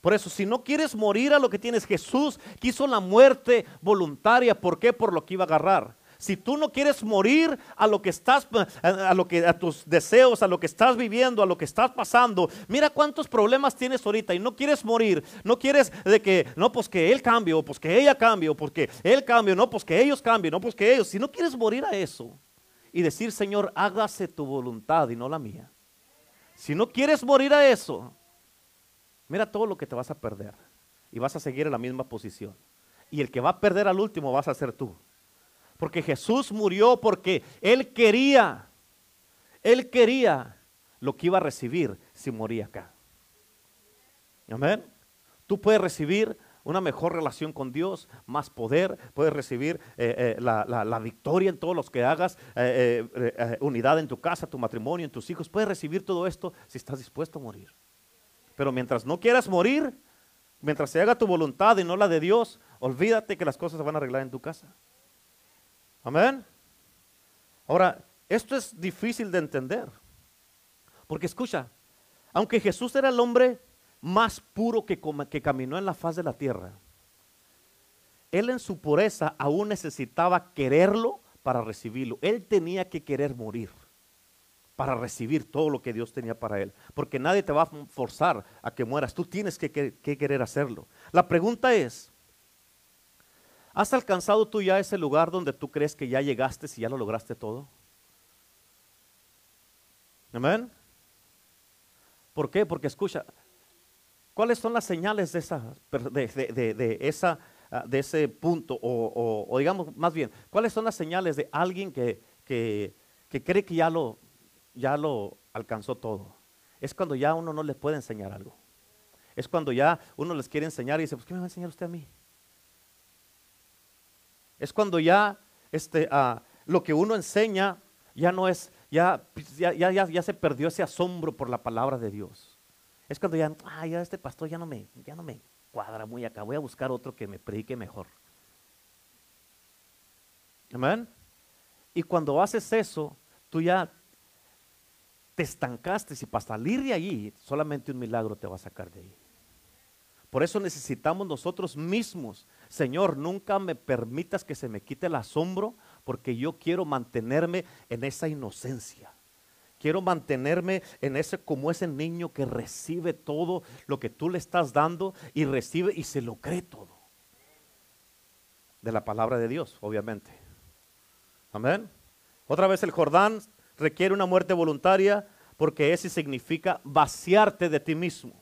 Por eso, si no quieres morir a lo que tienes, Jesús quiso la muerte voluntaria. ¿Por qué? Por lo que iba a agarrar. Si tú no quieres morir a lo que estás, a lo que a tus deseos, a lo que estás viviendo, a lo que estás pasando, mira cuántos problemas tienes ahorita y no quieres morir, no quieres de que, no, pues que él cambie, o pues que ella cambie, o porque él cambie, no, pues que ellos cambien, no, pues que ellos. Si no quieres morir a eso y decir, Señor, hágase tu voluntad y no la mía. Si no quieres morir a eso, mira todo lo que te vas a perder y vas a seguir en la misma posición. Y el que va a perder al último vas a ser tú. Porque Jesús murió porque Él quería, Él quería lo que iba a recibir si moría acá. Amén. Tú puedes recibir una mejor relación con Dios, más poder, puedes recibir eh, eh, la, victoria en todos los que hagas, eh, unidad en tu casa, tu matrimonio, en tus hijos, puedes recibir todo esto si estás dispuesto a morir. Pero mientras no quieras morir, mientras se haga tu voluntad y no la de Dios, olvídate que las cosas se van a arreglar en tu casa. Amén. Ahora, esto es difícil de entender. Porque escucha, aunque Jesús era el hombre más puro que, que caminó en la faz de la tierra, él en su pureza aún necesitaba quererlo para recibirlo. Él tenía que querer morir para recibir todo lo que Dios tenía para él. Porque nadie te va a forzar a que mueras. Tú tienes que, que querer hacerlo. La pregunta es, ¿Has alcanzado tú ya ese lugar donde tú crees que ya llegaste y ya lo lograste todo? Amén. ¿Por qué? Porque escucha, ¿cuáles son las señales de, esa, ah, de ese punto? O, digamos, más bien, ¿cuáles son las señales de alguien que, que, cree que ya lo, ya lo alcanzó todo? Es cuando ya uno no le puede enseñar algo. Es cuando ya uno les quiere enseñar y dice, pues ¿qué me va a enseñar usted a mí? Es cuando ya este, ah, lo que uno enseña ya no es, ya, ya, ya, ya, se perdió ese asombro por la palabra de Dios. Es cuando ya, ah, ya este pastor ya no me, ya no me cuadra muy acá, voy a buscar otro que me predique mejor. Amén. Y cuando haces eso, tú ya te estancaste y para salir de allí, solamente un milagro te va a sacar de ahí. Por eso necesitamos nosotros mismos, Señor, nunca me permitas que se me quite el asombro, porque yo quiero mantenerme en esa inocencia. Quiero mantenerme en ese como ese niño que recibe todo lo que tú le estás dando y recibe y se lo cree todo. De la palabra de Dios, obviamente. Amén. Otra vez el Jordán requiere una muerte voluntaria porque ese significa vaciarte de ti mismo.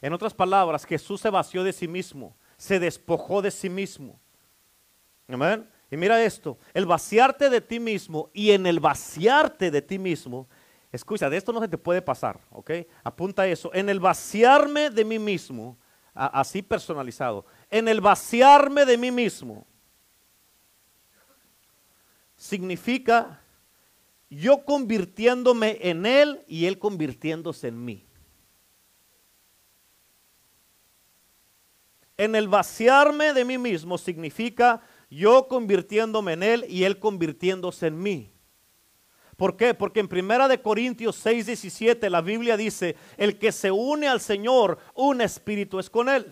En otras palabras, Jesús se vació de sí mismo, se despojó de sí mismo. Amén. Y mira esto, el vaciarte de ti mismo y en el vaciarte de ti mismo, escucha, de esto no se te puede pasar, ¿ok? Apunta eso, en el vaciarme de mí mismo, así personalizado, en el vaciarme de mí mismo, significa yo convirtiéndome en Él y Él convirtiéndose en mí. En el vaciarme de mí mismo significa yo convirtiéndome en Él y Él convirtiéndose en mí. ¿Por qué? Porque en Primera de Corintios 6, 17 la Biblia dice, el que se une al Señor, un espíritu es con Él.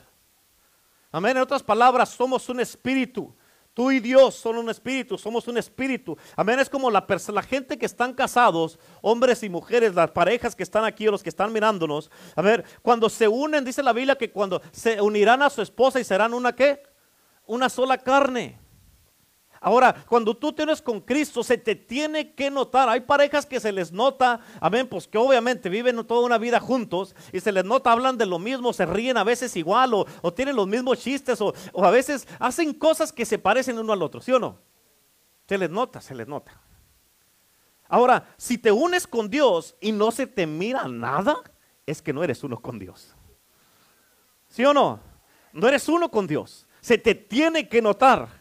Amén. En otras palabras, somos un espíritu. Tú y Dios son un espíritu, somos un espíritu. Amén. Es como la, la gente que están casados, hombres y mujeres, las parejas que están aquí o los que están mirándonos. A ver, cuando se unen, dice la Biblia que cuando se unirán a su esposa y serán una qué? Una sola carne. Ahora, cuando tú tienes con Cristo, se te tiene que notar. Hay parejas que se les nota, amén, pues que obviamente viven toda una vida juntos y se les nota, hablan de lo mismo, se ríen a veces igual o, tienen los mismos chistes o, o, a veces hacen cosas que se parecen uno al otro, ¿sí o no? Se les nota, se les nota. Ahora, si te unes con Dios y no se te mira nada, es que no eres uno con Dios. ¿Sí o no? No eres uno con Dios. Se te tiene que notar.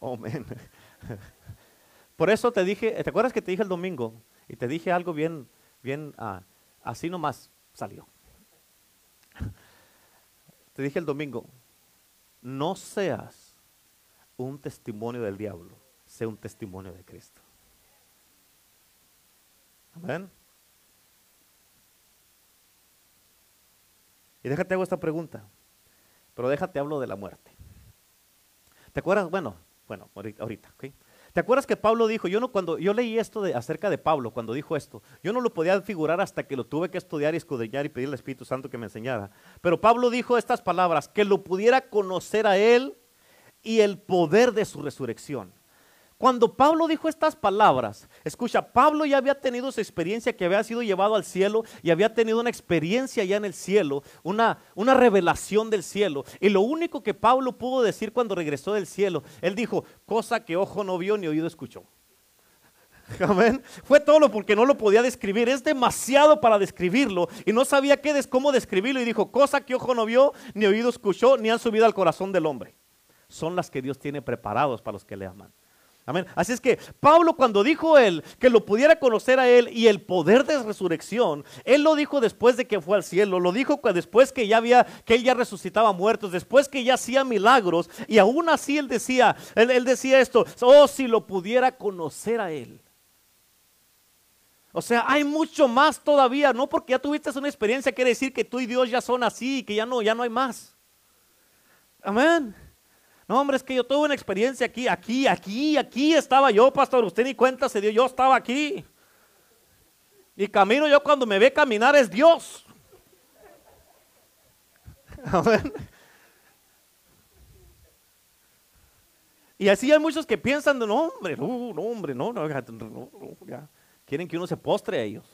[laughs] Oh, Por eso te dije, ¿te acuerdas que te dije el domingo? Y te dije algo bien, bien, ah, así nomás salió. [laughs] Te dije el domingo, no seas un testimonio del diablo, sé un testimonio de Cristo. Amén. Y déjate hago esta pregunta, pero déjate hablo de la muerte. ¿Te acuerdas? Bueno, bueno, ahorita, ¿ok? ¿Te acuerdas que Pablo dijo, yo no cuando yo leí esto de, acerca de Pablo, cuando dijo esto, yo no lo podía figurar hasta que lo tuve que estudiar y escudriñar y pedir al Espíritu Santo que me enseñara. Pero Pablo dijo estas palabras, que lo pudiera conocer a él y el poder de su resurrección. Cuando Pablo dijo estas palabras, escucha, Pablo ya había tenido su experiencia que había sido llevado al cielo y había tenido una experiencia ya en el cielo, una, una revelación del cielo. Y lo único que Pablo pudo decir cuando regresó del cielo, él dijo, cosa que ojo no vio ni oído escuchó. [laughs] Amén. Fue todo porque no lo podía describir. Es demasiado para describirlo. Y no sabía qué, cómo describirlo. Y dijo, cosa que ojo no vio, ni oído escuchó, ni han subido al corazón del hombre. Son las que Dios tiene preparados para los que le aman. Así es que Pablo cuando dijo él que lo pudiera conocer a él y el poder de resurrección, él lo dijo después de que fue al cielo, lo dijo después que ya había, que él ya resucitaba muertos, después que ya hacía milagros y aún así él decía, él, decía esto, oh si lo pudiera conocer a él. O sea, hay mucho más todavía, no porque ya tuviste una experiencia quiere decir que tú y Dios ya son así, que ya no, ya no hay más. Amén. No, hombre, es que yo tuve una experiencia aquí, aquí, aquí, aquí estaba yo, pastor. Usted ni cuenta se dio, yo estaba aquí. Y camino yo cuando me ve caminar es Dios. [laughs] Y así hay muchos que piensan, no, hombre, no, no hombre, no, no, ya. Quieren que uno se postre a ellos.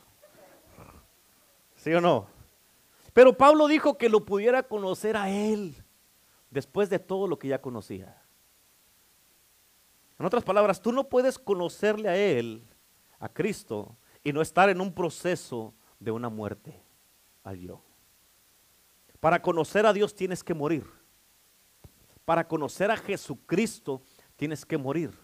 ¿Sí o no? Pero Pablo dijo que lo pudiera conocer a él después de todo lo que ya conocía. En otras palabras, tú no puedes conocerle a Él, a Cristo, y no estar en un proceso de una muerte al yo. Para conocer a Dios tienes que morir. Para conocer a Jesucristo tienes que morir.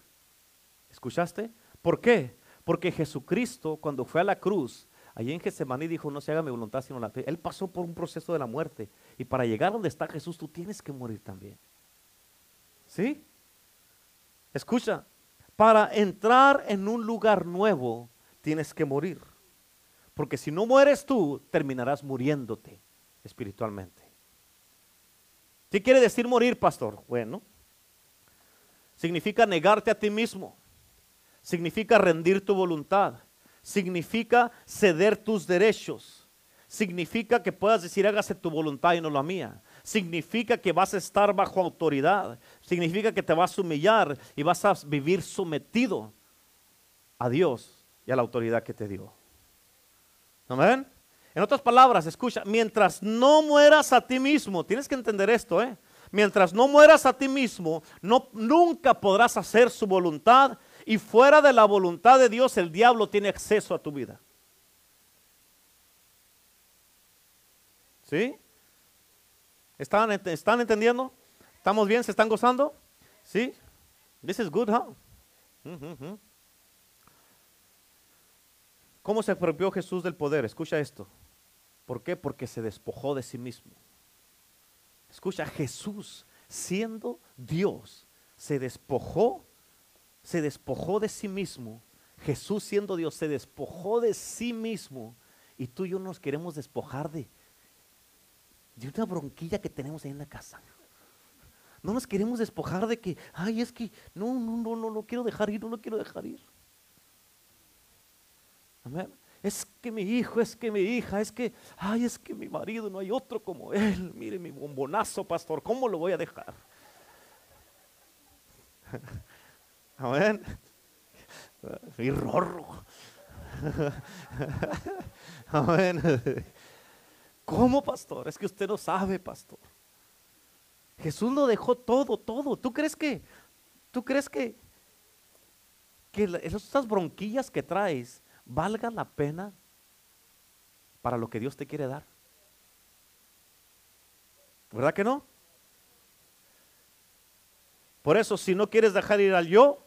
¿Escuchaste? ¿Por qué? Porque Jesucristo cuando fue a la cruz, allí en Getsemaní dijo, no se haga mi voluntad sino la fe. Él pasó por un proceso de la muerte. Y para llegar donde está Jesús, tú tienes que morir también. ¿Sí? Escucha, para entrar en un lugar nuevo, tienes que morir. Porque si no mueres tú, terminarás muriéndote espiritualmente. ¿Qué quiere decir morir, pastor? Bueno, significa negarte a ti mismo. Significa rendir tu voluntad. Significa ceder tus derechos significa que puedas decir hágase tu voluntad y no la mía. Significa que vas a estar bajo autoridad. Significa que te vas a humillar y vas a vivir sometido a Dios y a la autoridad que te dio. Amén. En otras palabras, escucha, mientras no mueras a ti mismo, tienes que entender esto, ¿eh? Mientras no mueras a ti mismo, no, nunca podrás hacer su voluntad y fuera de la voluntad de Dios el diablo tiene acceso a tu vida. ¿Sí? ¿Están, ¿Están entendiendo? ¿Estamos bien? ¿Se están gozando? ¿Sí? This is good, huh? ¿Cómo se apropió Jesús del poder? Escucha esto. ¿Por qué? Porque se despojó de sí mismo. Escucha, Jesús, siendo Dios, se despojó, se despojó de sí mismo. Jesús siendo Dios se despojó de sí mismo. Y tú y yo nos queremos despojar de, de una bronquilla que tenemos ahí en la casa. No nos queremos despojar de que, ay, es que no, no, no, no, no quiero dejar ir, no lo quiero dejar ir. Amén. Es que mi hijo, es que mi hija, es que, ay, es que mi marido, no hay otro como él. Mire mi bombonazo, pastor, ¿cómo lo voy a dejar? Amén. Mi rorro. Amén. ¿Cómo, pastor? Es que usted no sabe, pastor. Jesús lo dejó todo, todo. ¿Tú crees que, tú crees que, que esas bronquillas que traes valga la pena para lo que Dios te quiere dar? ¿Verdad que no? Por eso, si no quieres dejar ir al yo,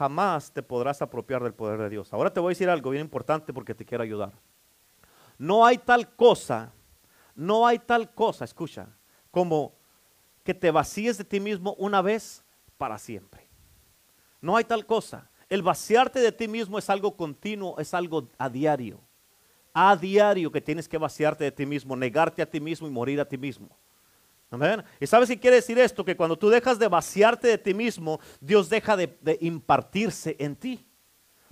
jamás te podrás apropiar del poder de Dios. Ahora te voy a decir algo bien importante porque te quiero ayudar. No hay tal cosa, no hay tal cosa, escucha, como que te vacíes de ti mismo una vez para siempre. No hay tal cosa. El vaciarte de ti mismo es algo continuo, es algo a diario. A diario que tienes que vaciarte de ti mismo, negarte a ti mismo y morir a ti mismo. Amén. ¿Y sabes qué quiere decir esto? Que cuando tú dejas de vaciarte de ti mismo, Dios deja de, de, impartirse en ti.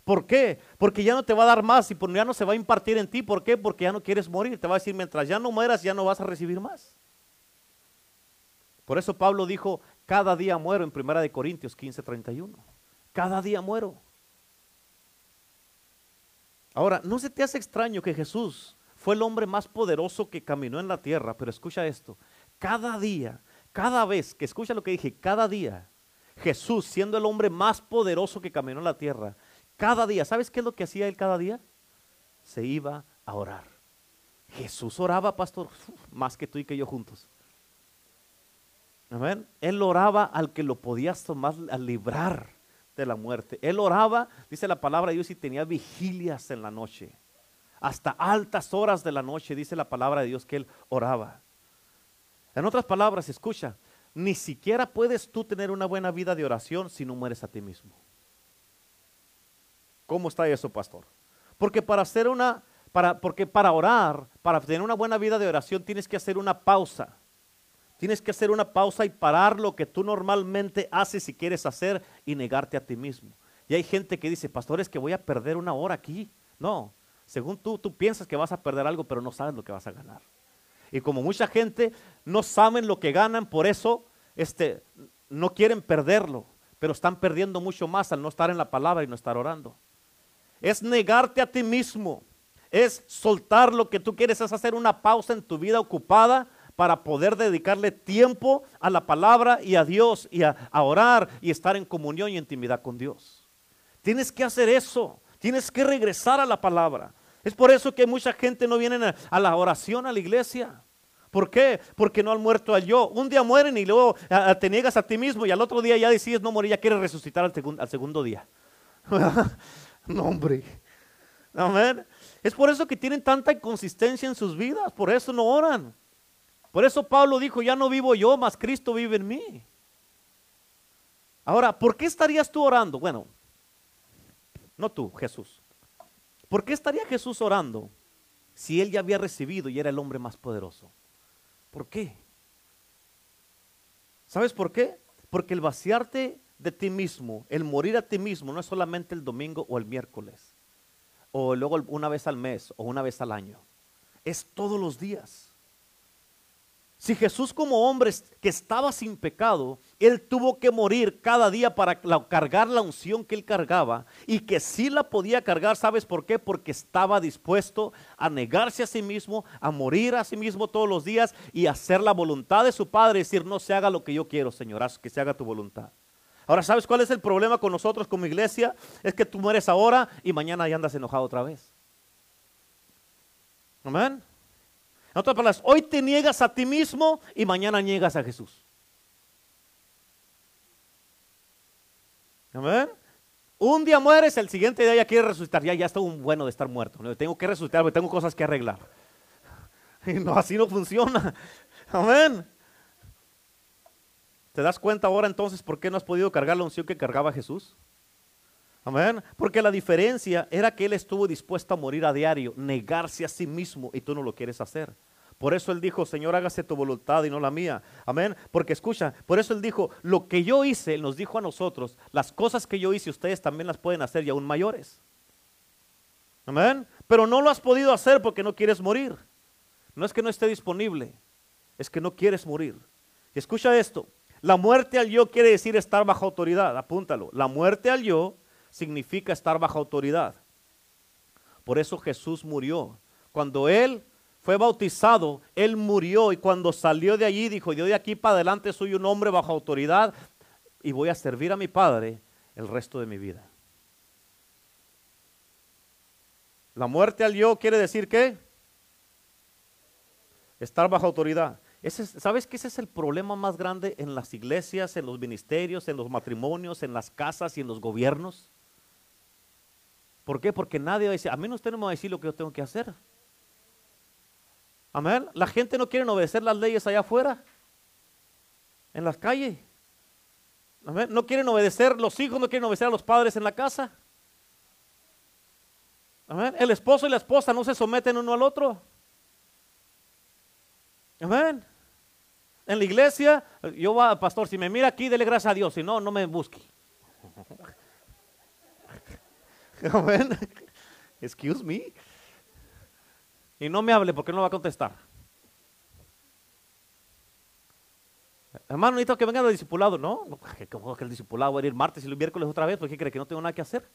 ¿Por qué? Porque ya no te va a dar más y ya no se va a impartir en ti. ¿Por qué? Porque ya no quieres morir. Te va a decir, mientras ya no mueras, ya no vas a recibir más. Por eso Pablo dijo, cada día muero en 1 Corintios 15, 31. Cada día muero. Ahora, ¿no se te hace extraño que Jesús fue el hombre más poderoso que caminó en la tierra? Pero escucha esto, cada día, cada vez, que escucha lo que dije, cada día, Jesús siendo el hombre más poderoso que caminó en la tierra, cada día, ¿sabes qué es lo que hacía él cada día? Se iba a orar. Jesús oraba, pastor, más que tú y que yo juntos. Amén. Él oraba al que lo podías tomar, a librar de la muerte. Él oraba, dice la palabra de Dios, y tenía vigilias en la noche. Hasta altas horas de la noche, dice la palabra de Dios, que él oraba. En otras palabras, escucha, ni siquiera puedes tú tener una buena vida de oración si no mueres a ti mismo. ¿Cómo está eso, pastor? Porque para hacer una, para, porque para orar, para tener una buena vida de oración, tienes que hacer una pausa. Tienes que hacer una pausa y parar lo que tú normalmente haces y quieres hacer y negarte a ti mismo. Y hay gente que dice, pastor, es que voy a perder una hora aquí. No, según tú, tú piensas que vas a perder algo, pero no sabes lo que vas a ganar. Y como mucha gente no saben lo que ganan, por eso este, no quieren perderlo, pero están perdiendo mucho más al no estar en la palabra y no estar orando. Es negarte a ti mismo, es soltar lo que tú quieres, es hacer una pausa en tu vida ocupada para poder dedicarle tiempo a la palabra y a Dios y a, orar y estar en comunión y intimidad con Dios. Tienes que hacer eso, tienes que regresar a la palabra. Es por eso que mucha gente no viene a, la oración a la iglesia. ¿Por qué? Porque no han muerto al yo. Un día mueren y luego te niegas a ti mismo y al otro día ya decides no morir, ya quieres resucitar al, al segundo día. [laughs] no, hombre. Amén. Es por eso que tienen tanta inconsistencia en sus vidas, por eso no oran. Por eso Pablo dijo, ya no vivo yo, mas Cristo vive en mí. Ahora, ¿por qué estarías tú orando? Bueno, no tú, Jesús. ¿Por qué estaría Jesús orando si él ya había recibido y era el hombre más poderoso? ¿Por qué? ¿Sabes por qué? Porque el vaciarte de ti mismo, el morir a ti mismo, no es solamente el domingo o el miércoles, o luego una vez al mes o una vez al año. Es todos los días. Si Jesús como hombre que estaba sin pecado, él tuvo que morir cada día para cargar la unción que él cargaba y que sí la podía cargar, ¿sabes por qué? Porque estaba dispuesto a negarse a sí mismo, a morir a sí mismo todos los días y hacer la voluntad de su Padre, decir, no se haga lo que yo quiero, Señor, que se haga tu voluntad. Ahora, ¿sabes cuál es el problema con nosotros como iglesia? Es que tú mueres ahora y mañana ya andas enojado otra vez. Amén. En otras palabras, hoy te niegas a ti mismo y mañana niegas a Jesús. Amén. Un día mueres, el siguiente día ya quieres resucitar. Ya, ya estoy bueno de estar muerto. Tengo que resucitar porque tengo cosas que arreglar. [laughs] Y no, así no funciona. [laughs] Amén. ¿Te das cuenta ahora entonces por qué no has podido cargar la unción que cargaba Jesús? Amén. Porque la diferencia era que él estuvo dispuesto a morir a diario, negarse a sí mismo y tú no lo quieres hacer. Por eso él dijo, Señor, hágase tu voluntad y no la mía. Amén. Porque escucha, por eso él dijo, lo que yo hice, él nos dijo a nosotros, las cosas que yo hice, ustedes también las pueden hacer y aún mayores. Amén. Pero no lo has podido hacer porque no quieres morir. No es que no esté disponible, es que no quieres morir. Y escucha esto, la muerte al yo quiere decir estar bajo autoridad, apúntalo. La muerte al yo significa estar bajo autoridad. Por eso Jesús murió. Cuando Él fue bautizado, Él murió y cuando salió de allí dijo, yo de aquí para adelante soy un hombre bajo autoridad y voy a servir a mi Padre el resto de mi vida. La muerte al yo quiere decir qué? Estar bajo autoridad. ¿Sabes que ese es el problema más grande en las iglesias, en los ministerios, en los matrimonios, en las casas y en los gobiernos? ¿Por qué? Porque nadie va a decir, a mí no usted no me va a decir lo que yo tengo que hacer. Amén. La gente no quiere obedecer las leyes allá afuera, en las calles. Amén. No quieren obedecer, los hijos no quieren obedecer a los padres en la casa. Amén. El esposo y la esposa no se someten uno al otro. Amén. En la iglesia, yo va, pastor, si me mira aquí, dele gracias a Dios, si no, no me busque. [laughs] Amén. Excuse me. Y no me hable porque no va a contestar. Hermano, necesito que venga el discipulado. No, no como que el discipulado va a ir martes y el miércoles otra vez, porque cree que no tengo nada que hacer.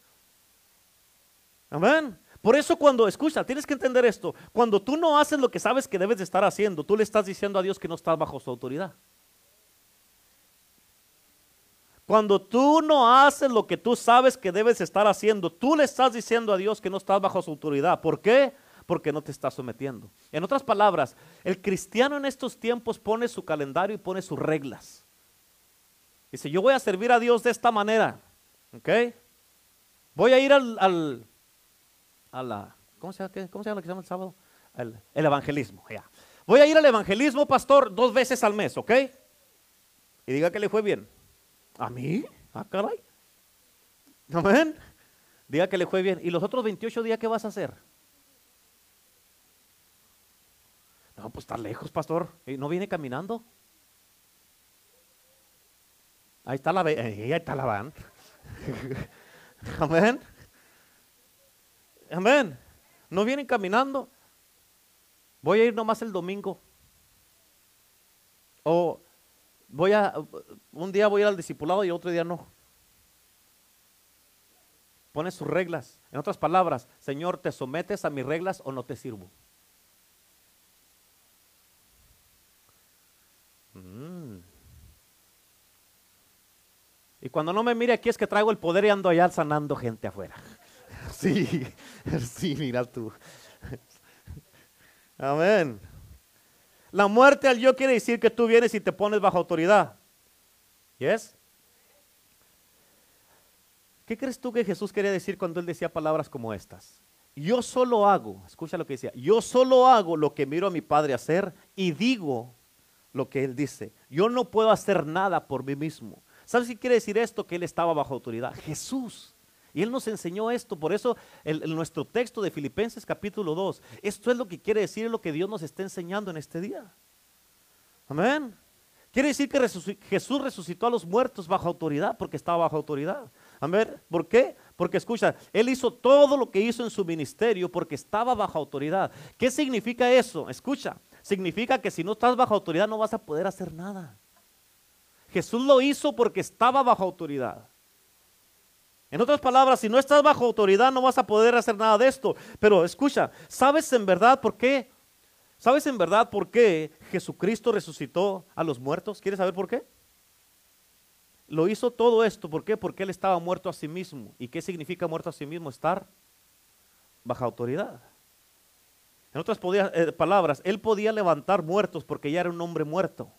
Amén. Por eso cuando, escucha, tienes que entender esto, cuando tú no haces lo que sabes que debes de estar haciendo, tú le estás diciendo a Dios que no estás bajo su autoridad. Cuando tú no haces lo que tú sabes que debes estar haciendo, tú le estás diciendo a Dios que no estás bajo su autoridad. ¿Por qué? Porque no te estás sometiendo. En otras palabras, el cristiano en estos tiempos pone su calendario y pone sus reglas. Dice, yo voy a servir a Dios de esta manera. ¿Ok? Voy a ir al a la, ¿cómo se llama, ¿cómo se llama que se llama el sábado? El, evangelismo. Voy a ir al evangelismo, pastor, dos veces al mes, ¿ok? Y diga que le fue bien. ¿A mí? Ah, caray. Amén. Diga que le fue bien. ¿Y los otros 28 días qué vas a hacer? No, pues está lejos, pastor. ¿No viene caminando? Ahí está la, ahí está la van. [laughs] Amén. Amén. No vienen caminando. Voy a ir nomás el domingo. O voy a, un día voy a ir al discipulado y otro día no. Pone sus reglas. En otras palabras, Señor, ¿te sometes a mis reglas o no te sirvo? Y cuando no me mire aquí es que traigo el poder y ando allá sanando gente afuera. [laughs] Sí, [laughs] sí, mira tú. Amén. La muerte al yo quiere decir que tú vienes y te pones bajo autoridad. ¿Yes? ¿Qué crees tú que Jesús quería decir cuando él decía palabras como estas? Yo solo hago, escucha lo que decía, yo solo hago lo que miro a mi Padre hacer y digo lo que él dice. Yo no puedo hacer nada por mí mismo. ¿Sabes qué quiere decir esto? Que él estaba bajo autoridad. Jesús y Él nos enseñó esto, por eso el, nuestro texto de Filipenses capítulo 2, esto es lo que quiere decir lo que Dios nos está enseñando en este día. Amén. Quiere decir que Jesús resucitó a los muertos bajo autoridad, porque estaba bajo autoridad. Amén. ¿Por qué? Porque escucha, Él hizo todo lo que hizo en su ministerio porque estaba bajo autoridad. ¿Qué significa eso? Escucha, significa que si no estás bajo autoridad no vas a poder hacer nada. Jesús lo hizo porque estaba bajo autoridad. En otras palabras, si no estás bajo autoridad no vas a poder hacer nada de esto. Pero escucha, ¿sabes en verdad por qué? ¿Sabes en verdad por qué Jesucristo resucitó a los muertos? ¿Quieres saber por qué? Lo hizo todo esto, ¿por qué? Porque él estaba muerto a sí mismo. ¿Y qué significa muerto a sí mismo? Estar bajo autoridad. En otras eh, palabras, él podía levantar muertos porque ya era un hombre muerto.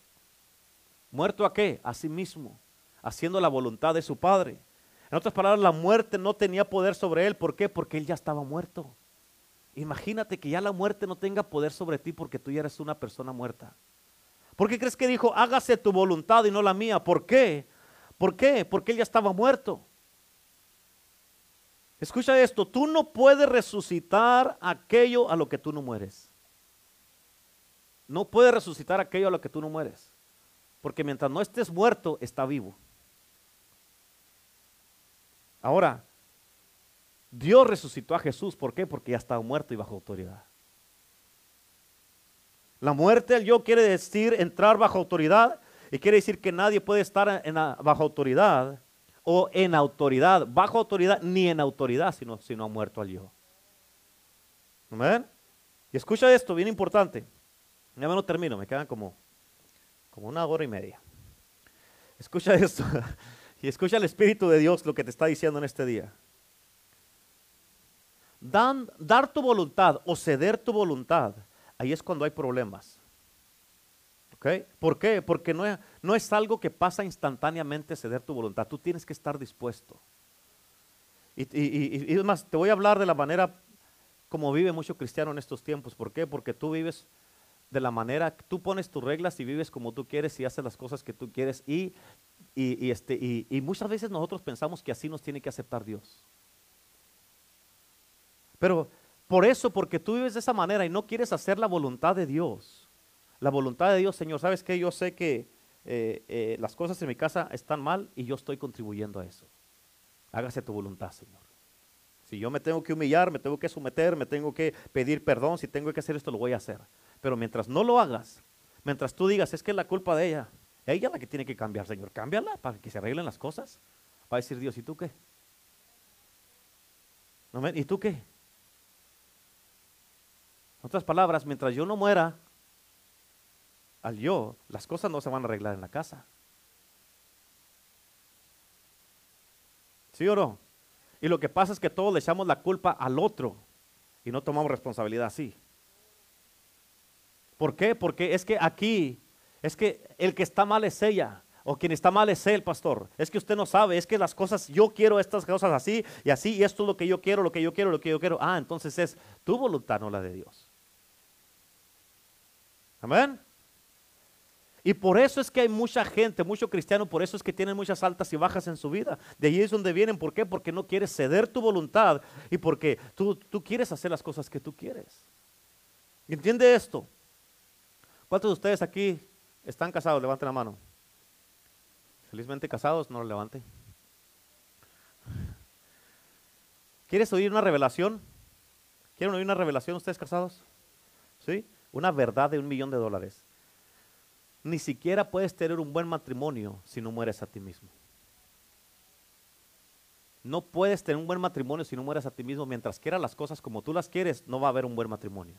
¿Muerto a qué? A sí mismo, haciendo la voluntad de su Padre. En otras palabras, la muerte no tenía poder sobre él. ¿Por qué? Porque él ya estaba muerto. Imagínate que ya la muerte no tenga poder sobre ti porque tú ya eres una persona muerta. ¿Por qué crees que dijo, hágase tu voluntad y no la mía? ¿Por qué? ¿Por qué? Porque él ya estaba muerto. Escucha esto, tú no puedes resucitar aquello a lo que tú no mueres. No puedes resucitar aquello a lo que tú no mueres. Porque mientras no estés muerto, está vivo. Ahora, Dios resucitó a Jesús. ¿Por qué? Porque ya estaba muerto y bajo autoridad. La muerte del yo quiere decir entrar bajo autoridad y quiere decir que nadie puede estar en, bajo autoridad o en autoridad, bajo autoridad ni en autoridad, sino, sino ha muerto al yo. ¿Amén? Y escucha esto, bien importante. Ya me lo termino, me quedan como, como una hora y media. Escucha [laughs] esto y escucha el Espíritu de Dios lo que te está diciendo en este día. dar tu voluntad o ceder tu voluntad, ahí es cuando hay problemas. ¿Por qué? Porque no es, no es algo que pasa instantáneamente ceder tu voluntad. Tú tienes que estar dispuesto. Y, y, más, te voy a hablar de la manera como vive mucho cristiano en estos tiempos. ¿Por qué? Porque tú vives de la manera, tú pones tus reglas y vives como tú quieres y haces las cosas que tú quieres. Y, este, y muchas veces nosotros pensamos que así nos tiene que aceptar Dios. Pero por eso, porque tú vives de esa manera y no quieres hacer la voluntad de Dios la voluntad de Dios, Señor, ¿sabes qué? Yo sé que eh, eh, las cosas en mi casa están mal y yo estoy contribuyendo a eso. Hágase tu voluntad, Señor. Si yo me tengo que humillar, me tengo que someter, me tengo que pedir perdón, si tengo que hacer esto, lo voy a hacer. Pero mientras no lo hagas, mientras tú digas, es que es la culpa de ella, ella es la que tiene que cambiar, Señor, cámbiala para que se arreglen las cosas. Va a decir Dios, ¿y tú qué? ¿Y tú qué? En otras palabras, mientras yo no muera, al yo, las cosas no se van a arreglar en la casa. ¿Sí o no? Y lo que pasa es que todos le echamos la culpa al otro y no tomamos responsabilidad así. ¿Por qué? Porque es que aquí, es que el que está mal es ella. O quien está mal es él, pastor. Es que usted no sabe, es que las cosas, yo quiero estas cosas así y así, y esto es lo que yo quiero, lo que yo quiero, lo que yo quiero. Ah, entonces es tu voluntad, no la de Dios. Amén. Y por eso es que hay mucha gente, mucho cristiano, por eso es que tienen muchas altas y bajas en su vida. De ahí es donde vienen. ¿Por qué? Porque no quieres ceder tu voluntad y porque tú, tú quieres hacer las cosas que tú quieres. ¿Entiende esto? ¿Cuántos de ustedes aquí están casados? Levanten la mano. Felizmente casados, no lo levanten. ¿Quieres oír una revelación? ¿Quieren oír una revelación ustedes casados? ¿Sí? Una verdad de un millón de dólares ni siquiera puedes tener un buen matrimonio si no mueres a ti mismo. No puedes tener un buen matrimonio si no mueres a ti mismo. Mientras quieras las cosas como tú las quieres, no va a haber un buen matrimonio.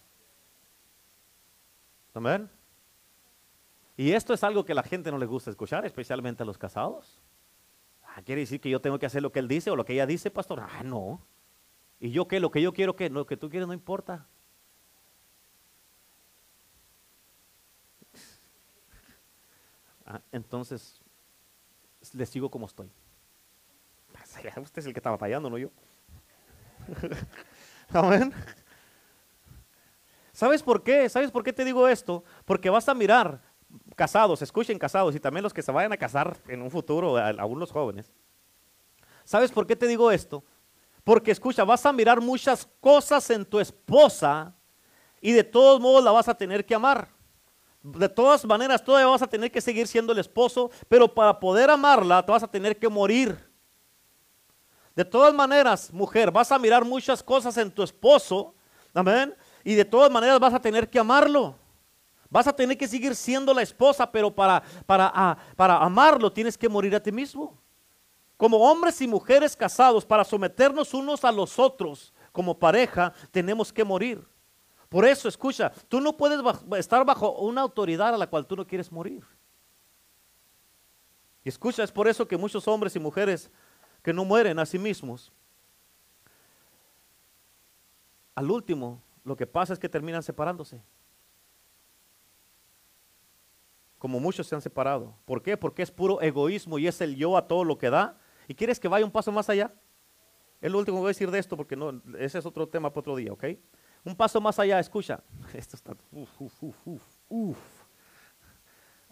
¿Amén? Y esto es algo que la gente no le gusta escuchar, especialmente a los casados. Ah, ¿Quiere decir que yo tengo que hacer lo que él dice o lo que ella dice, pastor? Ah, no. ¿Y yo qué? Lo que yo quiero, ¿qué? Lo que tú quieres no importa. Ah, entonces, le sigo como estoy. [laughs] Usted es el que estaba fallando, no yo. [laughs] Amén. ¿Sabes por qué? ¿Sabes por qué te digo esto? Porque vas a mirar casados, escuchen casados y también los que se vayan a casar en un futuro, aún los jóvenes. ¿Sabes por qué te digo esto? Porque escucha, vas a mirar muchas cosas en tu esposa y de todos modos la vas a tener que amar de todas maneras, todavía vas a tener que seguir siendo el esposo, pero para poder amarla, te vas a tener que morir. De todas maneras, mujer, vas a mirar muchas cosas en tu esposo, amén, y de todas maneras vas a tener que amarlo. Vas a tener que seguir siendo la esposa, pero para, para, ah, para amarlo tienes que morir a ti mismo. Como hombres y mujeres casados, para someternos unos a los otros como pareja, tenemos que morir. Por eso, escucha, tú no puedes estar bajo una autoridad a la cual tú no quieres morir. Y escucha, es por eso que muchos hombres y mujeres que no mueren a sí mismos, al último, lo que pasa es que terminan separándose. Como muchos se han separado. ¿Por qué? Porque es puro egoísmo y es el yo a todo lo que da. ¿Y quieres que vaya un paso más allá? Es lo último que voy a decir de esto porque no, ese es otro tema para otro día, ¿ok? Un paso más allá, escucha. [laughs] Esto está. Uf, uf, uf, uf, uf.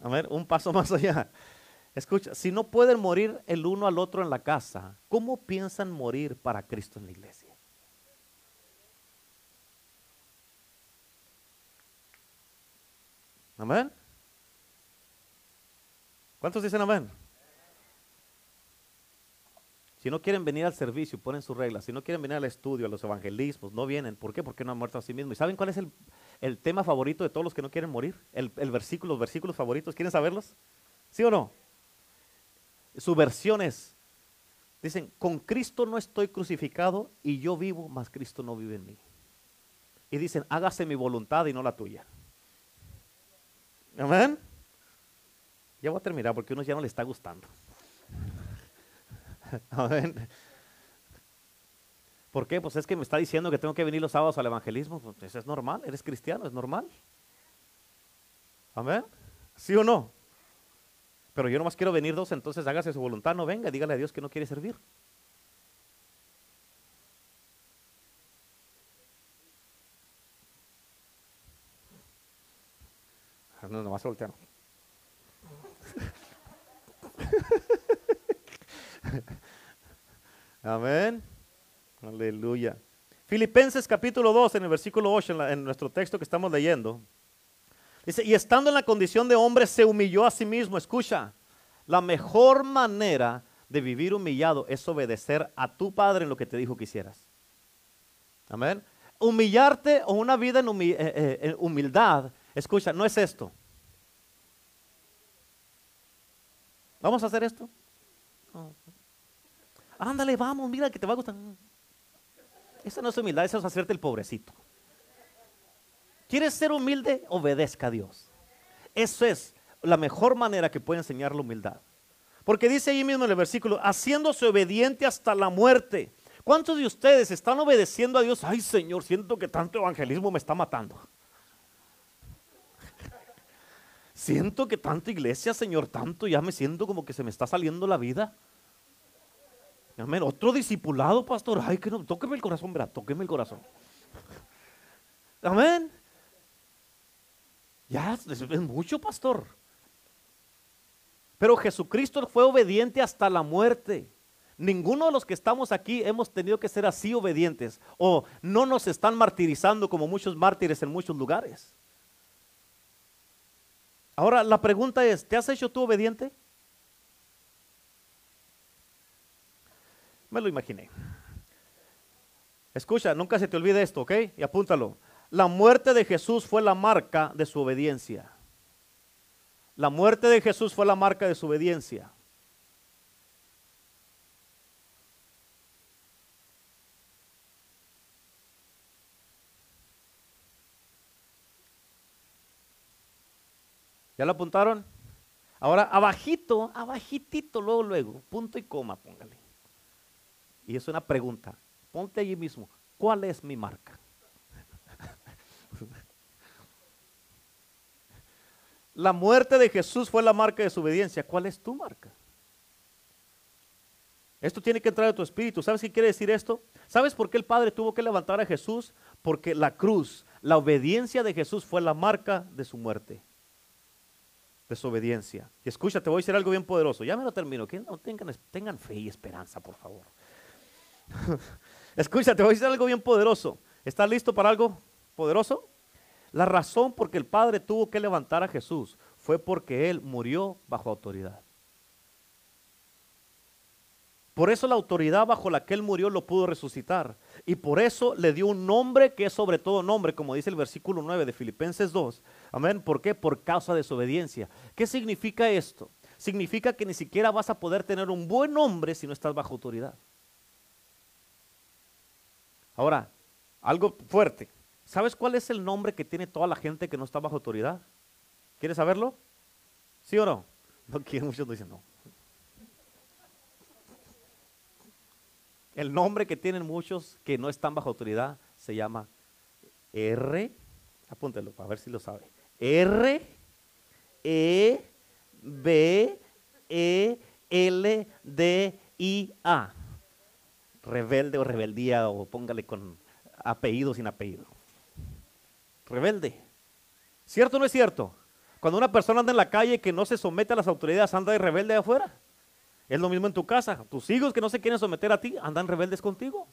A ver, un paso [laughs] más allá. Escucha, si no pueden morir el uno al otro en la casa, ¿cómo piensan morir para Cristo en la iglesia? Amén. ¿Cuántos dicen amén? Si no quieren venir al servicio, ponen sus reglas. Si no quieren venir al estudio, a los evangelismos, no vienen. ¿Por qué? Porque no han muerto a sí mismos. ¿Y saben cuál es el, tema favorito de todos los que no quieren morir? El, versículo, los versículos favoritos. ¿Quieren saberlos? ¿Sí o no? Su versión es, dicen, con Cristo no estoy crucificado y yo vivo, mas Cristo no vive en mí. Y dicen, hágase mi voluntad y no la tuya. Amén. Ya voy a terminar porque uno ya no le está gustando. [laughs] Amén. ¿Por qué? Pues es que me está diciendo que tengo que venir los sábados al evangelismo. Pues eso es normal, eres cristiano, es normal. Amén. ¿Sí o no? Pero yo nomás quiero venir dos, entonces hágase su voluntad, no venga, dígale a Dios que no quiere servir. Nomás volteando. [laughs] Amén. Aleluya. Filipenses capítulo 2, en el versículo 8, en, nuestro texto que estamos leyendo. Dice, y estando en la condición de hombre, se humilló a sí mismo. Escucha, la mejor manera de vivir humillado es obedecer a tu padre en lo que te dijo que hicieras. Amén. Humillarte o una vida en eh, eh, humildad, escucha, no es esto. ¿Vamos a hacer esto? Ándale, vamos, mira que te va a gustar. Esa no es humildad, eso es hacerte el pobrecito. ¿Quieres ser humilde? Obedezca a Dios. Eso es la mejor manera que puede enseñar la humildad. Porque dice ahí mismo en el versículo, haciéndose obediente hasta la muerte. ¿Cuántos de ustedes están obedeciendo a Dios? Ay Señor, siento que tanto evangelismo me está matando. Siento que tanta iglesia, Señor, tanto ya me siento como que se me está saliendo la vida. Amén. Otro discipulado, pastor. Ay, que no, tóqueme el corazón, verá, tóqueme el corazón. [laughs] Amén. Ya, es mucho, pastor. Pero Jesucristo fue obediente hasta la muerte. Ninguno de los que estamos aquí hemos tenido que ser así obedientes o no nos están martirizando como muchos mártires en muchos lugares. Ahora la pregunta es, ¿te has hecho tú obediente? Me lo imaginé. Escucha, nunca se te olvide esto, ¿ok? Y apúntalo. La muerte de Jesús fue la marca de su obediencia. La muerte de Jesús fue la marca de su obediencia. ¿Ya lo apuntaron? Ahora, abajito, abajitito, luego, luego, punto y coma, póngale. Y es una pregunta. Ponte allí mismo, ¿cuál es mi marca? [laughs] la muerte de Jesús fue la marca de su obediencia. ¿Cuál es tu marca? Esto tiene que entrar a tu espíritu. ¿Sabes qué quiere decir esto? ¿Sabes por qué el Padre tuvo que levantar a Jesús? Porque la cruz, la obediencia de Jesús fue la marca de su muerte desobediencia. Y escucha, te voy a decir algo bien poderoso. Ya me lo termino. Que no tengan, fe y esperanza, por favor. [laughs] escucha, te voy a decir algo bien poderoso. ¿Estás listo para algo poderoso? La razón por que el Padre tuvo que levantar a Jesús fue porque Él murió bajo autoridad. Por eso la autoridad bajo la que Él murió lo pudo resucitar. Y por eso le dio un nombre que es sobre todo nombre, como dice el versículo 9 de Filipenses 2. Amén. ¿Por qué? Por causa de su obediencia. ¿Qué significa esto? Significa que ni siquiera vas a poder tener un buen nombre si no estás bajo autoridad. Ahora, algo fuerte. ¿Sabes cuál es el nombre que tiene toda la gente que no está bajo autoridad? ¿Quieres saberlo? ¿Sí o no? [laughs] No quiero, muchos dicen no. El nombre que tienen muchos que no están bajo autoridad se llama R, apúntelo para ver si lo sabe. R, E, B, E, L, D, I, A. Rebelde o rebeldía o póngale con apellido sin apellido. rebelde. ¿Cierto o no es cierto? Cuando una persona anda en la calle que no se somete a las autoridades, anda de rebelde afuera. Es lo mismo en tu casa. Tus hijos que no se quieren someter a ti, andan rebeldes contigo.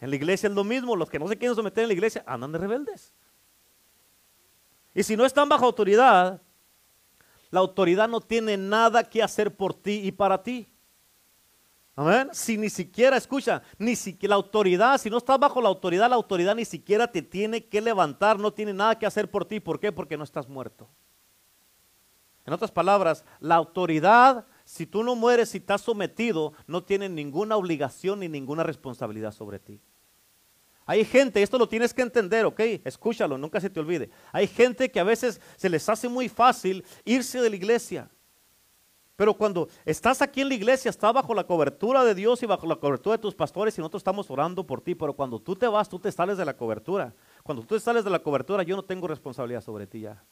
En la iglesia es lo mismo. Los que no se quieren someter en la iglesia, andan de rebeldes. Y si no están bajo autoridad, la autoridad no tiene nada que hacer por ti y para ti. Amén. Si ni siquiera, escucha, ni siquiera la autoridad, si no estás bajo la autoridad, la autoridad ni siquiera te tiene que levantar, no tiene nada que hacer por ti. ¿Por qué? Porque no estás muerto. En otras palabras, la autoridad, si tú no mueres y estás sometido, no tiene ninguna obligación ni ninguna responsabilidad sobre ti. Hay gente, esto lo tienes que entender, ¿ok? Escúchalo, nunca se te olvide. Hay gente que a veces se les hace muy fácil irse de la iglesia. Pero cuando estás aquí en la iglesia, estás bajo la cobertura de Dios y bajo la cobertura de tus pastores y nosotros estamos orando por ti. Pero cuando tú te vas, tú te sales de la cobertura. Cuando tú te sales de la cobertura, yo no tengo responsabilidad sobre ti ya.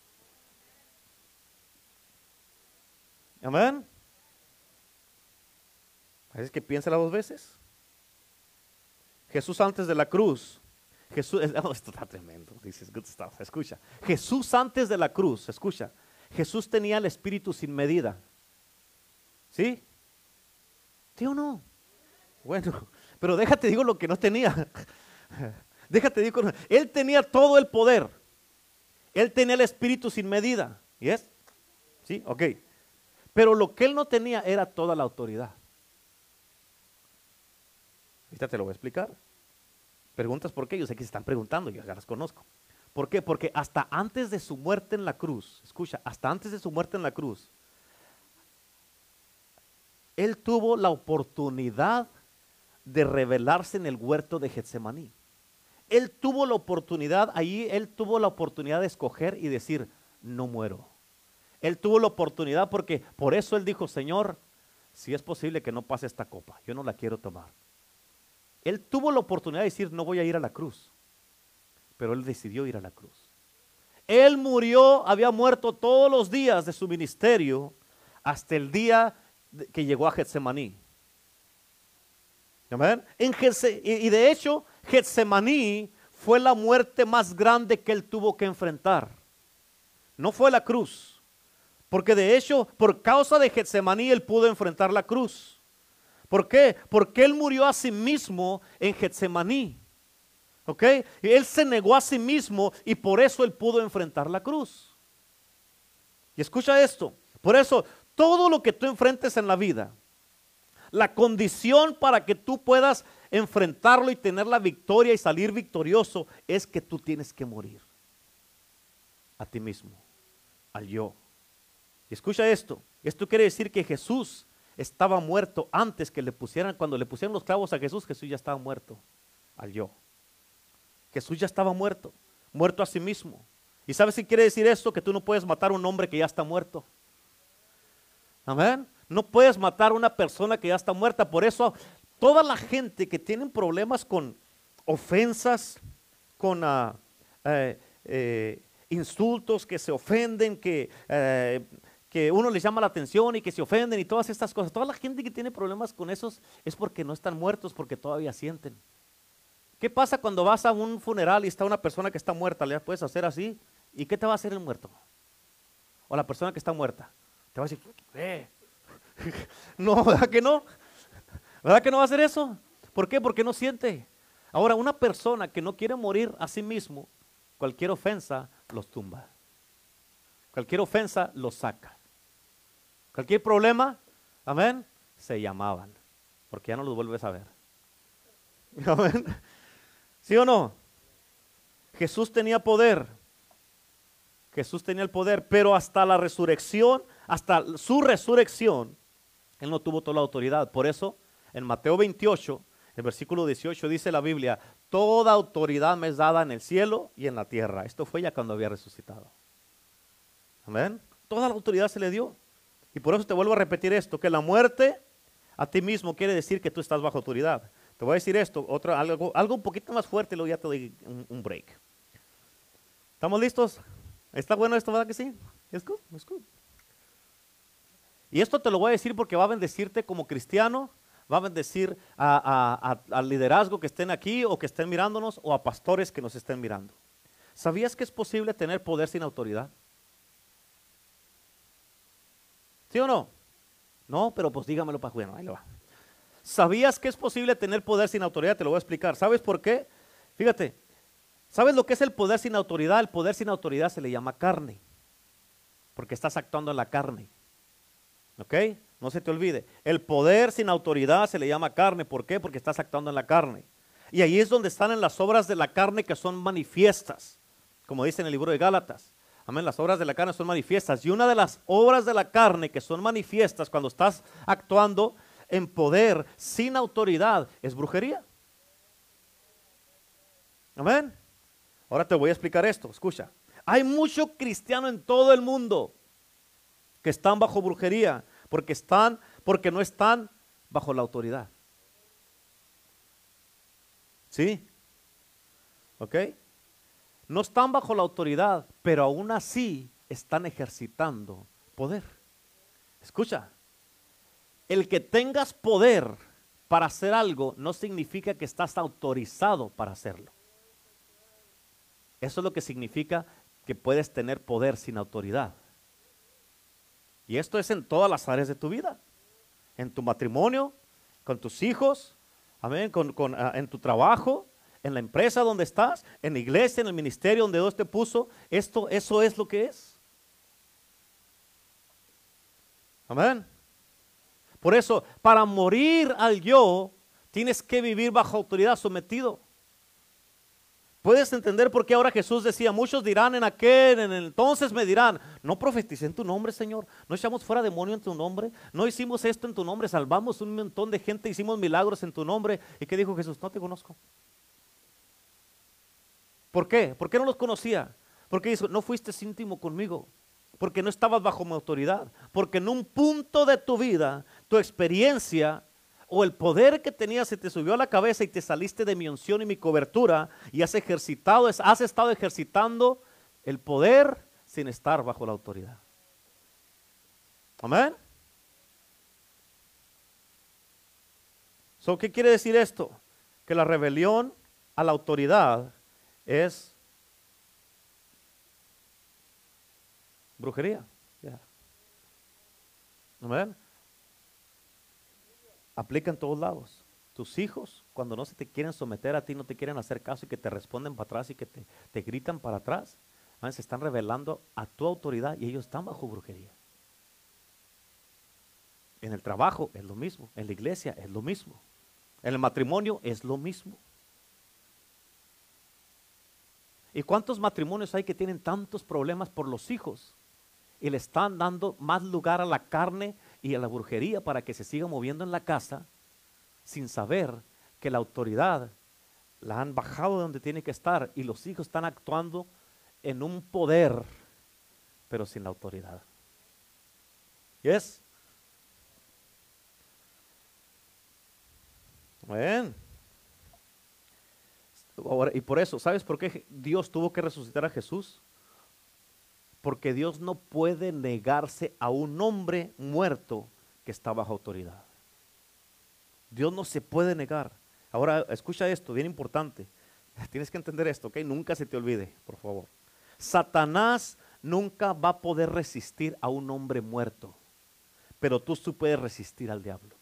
Amén. Es que piénsala dos veces. Jesús antes de la cruz. Jesús, [laughs] esto está tremendo. Dices, good stuff. Escucha. Jesús antes de la cruz, escucha. Jesús tenía el espíritu sin medida. ¿Sí? ¿Sí o no? Bueno, [laughs] pero déjate digo lo que no tenía. [laughs] déjate digo, él tenía todo el poder. Él tenía el espíritu sin medida. ¿Y es? ¿Sí? Ok. Pero lo que él no tenía era toda la autoridad. Ahorita te lo voy a explicar. Preguntas por qué, yo sé que se están preguntando, yo ya las conozco. ¿Por qué? Porque hasta antes de su muerte en la cruz, escucha, hasta antes de su muerte en la cruz, él tuvo la oportunidad de revelarse en el huerto de Getsemaní. Él tuvo la oportunidad, ahí él tuvo la oportunidad de escoger y decir, no muero. Él tuvo la oportunidad porque por eso él dijo, Señor, si es posible que no pase esta copa, yo no la quiero tomar. Él tuvo la oportunidad de decir, no voy a ir a la cruz, pero él decidió ir a la cruz. Él murió, había muerto todos los días de su ministerio hasta el día que llegó a Getsemaní. ¿Amén? En y de hecho, Getsemaní fue la muerte más grande que él tuvo que enfrentar. No fue la cruz. Porque de hecho, por causa de Getsemaní, él pudo enfrentar la cruz. ¿Por qué? Porque él murió a sí mismo en Getsemaní. ¿Ok? Y él se negó a sí mismo y por eso él pudo enfrentar la cruz. Y escucha esto. Por eso todo lo que tú enfrentes en la vida, la condición para que tú puedas enfrentarlo y tener la victoria y salir victorioso es que tú tienes que morir a ti mismo, al yo. Y escucha esto, esto quiere decir que Jesús estaba muerto antes que le pusieran, cuando le pusieron los clavos a Jesús, Jesús ya estaba muerto al yo. Jesús ya estaba muerto, muerto a sí mismo. ¿Y sabes qué quiere decir esto? Que tú no puedes matar a un hombre que ya está muerto. Amén. No puedes matar a una persona que ya está muerta. Por eso toda la gente que tiene problemas con ofensas, con ah, eh, eh, insultos, que se ofenden, que, eh, uno les llama la atención y que se ofenden y todas estas cosas. Toda la gente que tiene problemas con esos es porque no están muertos, porque todavía sienten. ¿Qué pasa cuando vas a un funeral y está una persona que está muerta? Le puedes hacer así. ¿Y qué te va a hacer el muerto? O la persona que está muerta. Te va a decir, eh. [laughs] no, ¿verdad que no? ¿Verdad que no va a hacer eso? ¿Por qué? Porque no siente. Ahora, una persona que no quiere morir a sí mismo, cualquier ofensa los tumba. Cualquier ofensa los saca. Cualquier problema, amén, se llamaban. Porque ya no los vuelves a ver. [laughs] Amén. ¿Sí o no? Jesús tenía poder. Jesús tenía el poder, pero hasta la resurrección hasta su resurrección, él no tuvo toda la autoridad. Por eso, en Mateo 28, el versículo 18 dice la Biblia, toda autoridad me es dada en el cielo y en la tierra. Esto fue ya cuando había resucitado. Amén. Toda la autoridad se le dio. Y por eso te vuelvo a repetir esto, que la muerte a ti mismo quiere decir que tú estás bajo autoridad. Te voy a decir esto, algo, algo un poquito más fuerte, luego ya te doy un, break. ¿Estamos listos? ¿Está bueno esto, verdad que sí? ¿Es good? ¿Es good? Y esto te lo voy a decir porque va a bendecirte como cristiano, va a bendecir al liderazgo que estén aquí o que estén mirándonos o a pastores que nos estén mirando. ¿Sabías que es posible tener poder sin autoridad? ¿Sí o no? No, pero pues dígamelo para bueno, ahí lo va. ¿Sabías que es posible tener poder sin autoridad? Te lo voy a explicar. ¿Sabes por qué? Fíjate, ¿sabes lo que es el poder sin autoridad? El poder sin autoridad se le llama carne, porque estás actuando en la carne. ¿Ok? No se te olvide. El poder sin autoridad se le llama carne. ¿Por qué? Porque estás actuando en la carne. Y ahí es donde están en las obras de la carne que son manifiestas, como dice en el libro de Gálatas. Amén, las obras de la carne son manifiestas. Y una de las obras de la carne que son manifiestas cuando estás actuando en poder sin autoridad es brujería. Amén. Ahora te voy a explicar esto. Escucha. Hay mucho cristiano en todo el mundo que están bajo brujería porque están porque no están bajo la autoridad. ¿Sí? ¿Ok? No están bajo la autoridad, pero aún así están ejercitando poder. Escucha, el que tengas poder para hacer algo no significa que estás autorizado para hacerlo. Eso es lo que significa que puedes tener poder sin autoridad. Y esto es en todas las áreas de tu vida. En tu matrimonio, con tus hijos, amén, con, ah, en tu trabajo, en la empresa donde estás, en la iglesia, en el ministerio donde Dios te puso. Esto, eso es lo que es. Amén. Por eso, para morir al yo, tienes que vivir bajo autoridad, sometido. Puedes entender por qué ahora Jesús decía, muchos dirán en aquel, en entonces me dirán, no profeticé en tu nombre, Señor, no echamos fuera demonio en tu nombre, no hicimos esto en tu nombre, salvamos un montón de gente, hicimos milagros en tu nombre. ¿Y qué dijo Jesús? No te conozco. ¿Por qué? ¿Por qué no los conocía? Porque dijo, no fuiste íntimo conmigo, porque no estabas bajo mi autoridad, porque en un punto de tu vida, tu experiencia o el poder que tenías se te subió a la cabeza y te saliste de mi unción y mi cobertura y has ejercitado, has estado ejercitando el poder sin estar bajo la autoridad. Amén. ¿Qué quiere decir esto? Que la rebelión a la autoridad es brujería. Amén aplica en todos lados. Tus hijos, cuando no se te quieren someter a ti, no te quieren hacer caso y que te responden para atrás y que te, te gritan para atrás, se están revelando a tu autoridad y ellos están bajo brujería. En el trabajo es lo mismo, en la iglesia es lo mismo, en el matrimonio es lo mismo. ¿Y cuántos matrimonios hay que tienen tantos problemas por los hijos? Y le están dando más lugar a la carne y a la brujería para que se siga moviendo en la casa sin saber que la autoridad la han bajado de donde tiene que estar y los hijos están actuando en un poder, pero sin la autoridad. ¿Yes? Y por eso, ¿sabes por qué Dios tuvo que resucitar a Jesús? porque Dios no puede negarse a un hombre muerto que está bajo autoridad. Dios no se puede negar. Ahora, escucha esto, bien importante. [laughs] Tienes que entender esto, ¿ok? Nunca se te olvide, por favor. Satanás nunca va a poder resistir a un hombre muerto, pero tú sí puedes resistir al diablo.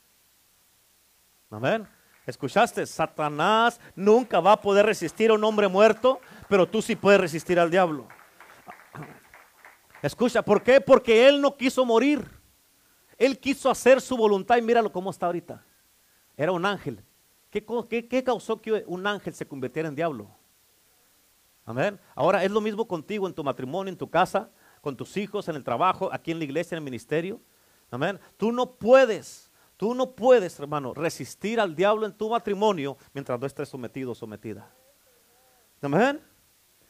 Amén. ¿Escuchaste? Satanás nunca va a poder resistir a un hombre muerto, pero tú sí puedes resistir al diablo. [clears throat] Escucha, ¿por qué? Porque él no quiso morir. Él quiso hacer su voluntad y míralo cómo está ahorita. Era un ángel. ¿Qué, causó que un ángel se convirtiera en diablo? Amén. Ahora es lo mismo contigo en tu matrimonio, en tu casa, con tus hijos, en el trabajo, aquí en la iglesia, en el ministerio. Amén. Tú no puedes, tú no puedes, hermano, resistir al diablo en tu matrimonio mientras no estés sometido o sometida. Amén.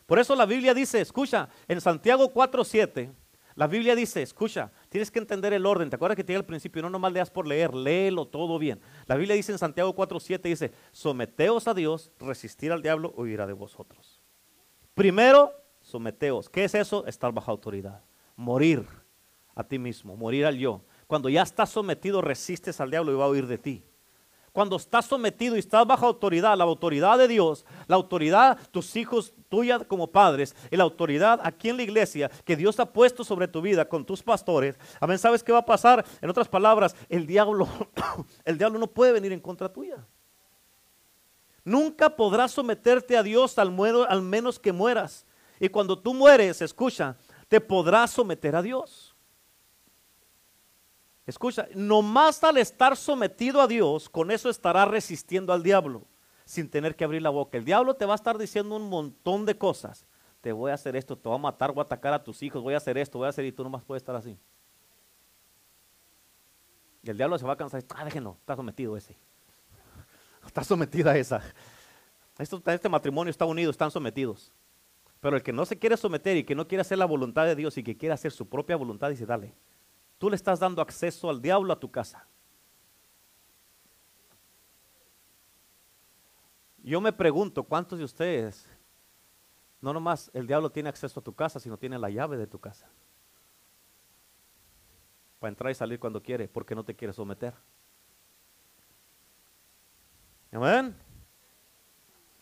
Por eso la Biblia dice, escucha, en Santiago 4.7, la Biblia dice, escucha, tienes que entender el orden. ¿Te acuerdas que te dije al principio? No nomás leas por leer, léelo todo bien. La Biblia dice en Santiago 4.7, dice, someteos a Dios, resistir al diablo, huirá de vosotros. Primero, someteos. ¿Qué es eso? Estar bajo autoridad. Morir a ti mismo, morir al yo. Cuando ya estás sometido, resistes al diablo y va a huir de ti. cuando estás sometido y estás bajo autoridad, la autoridad de Dios, la autoridad, tus hijos, tuya como padres, y la autoridad aquí en la iglesia que Dios ha puesto sobre tu vida con tus pastores, amén, ¿sabes qué va a pasar? En otras palabras, el diablo, [coughs] el diablo no puede venir en contra tuya. Nunca podrás someterte a Dios al menos que mueras. Y cuando tú mueres, escucha, te podrás someter a Dios. Escucha, nomás al estar sometido a Dios, con eso estará resistiendo al diablo, sin tener que abrir la boca. El diablo te va a estar diciendo un montón de cosas. Te voy a hacer esto, te voy a matar, voy a atacar a tus hijos, voy a hacer esto, voy a hacer y tú nomás puedes estar así. Y el diablo se va a cansar. Ah, déjenlo, está sometido ese. [laughs] Está sometida esa. este matrimonio está unido, están sometidos. Pero el que no se quiere someter y que no quiere hacer la voluntad de Dios y que quiere hacer su propia voluntad, dice, dale, tú le estás dando acceso al diablo a tu casa. Yo me pregunto, ¿cuántos de ustedes, no nomás el diablo tiene acceso a tu casa, sino tiene la llave de tu casa? Para entrar y salir cuando quiere, porque no te quiere someter. Amén.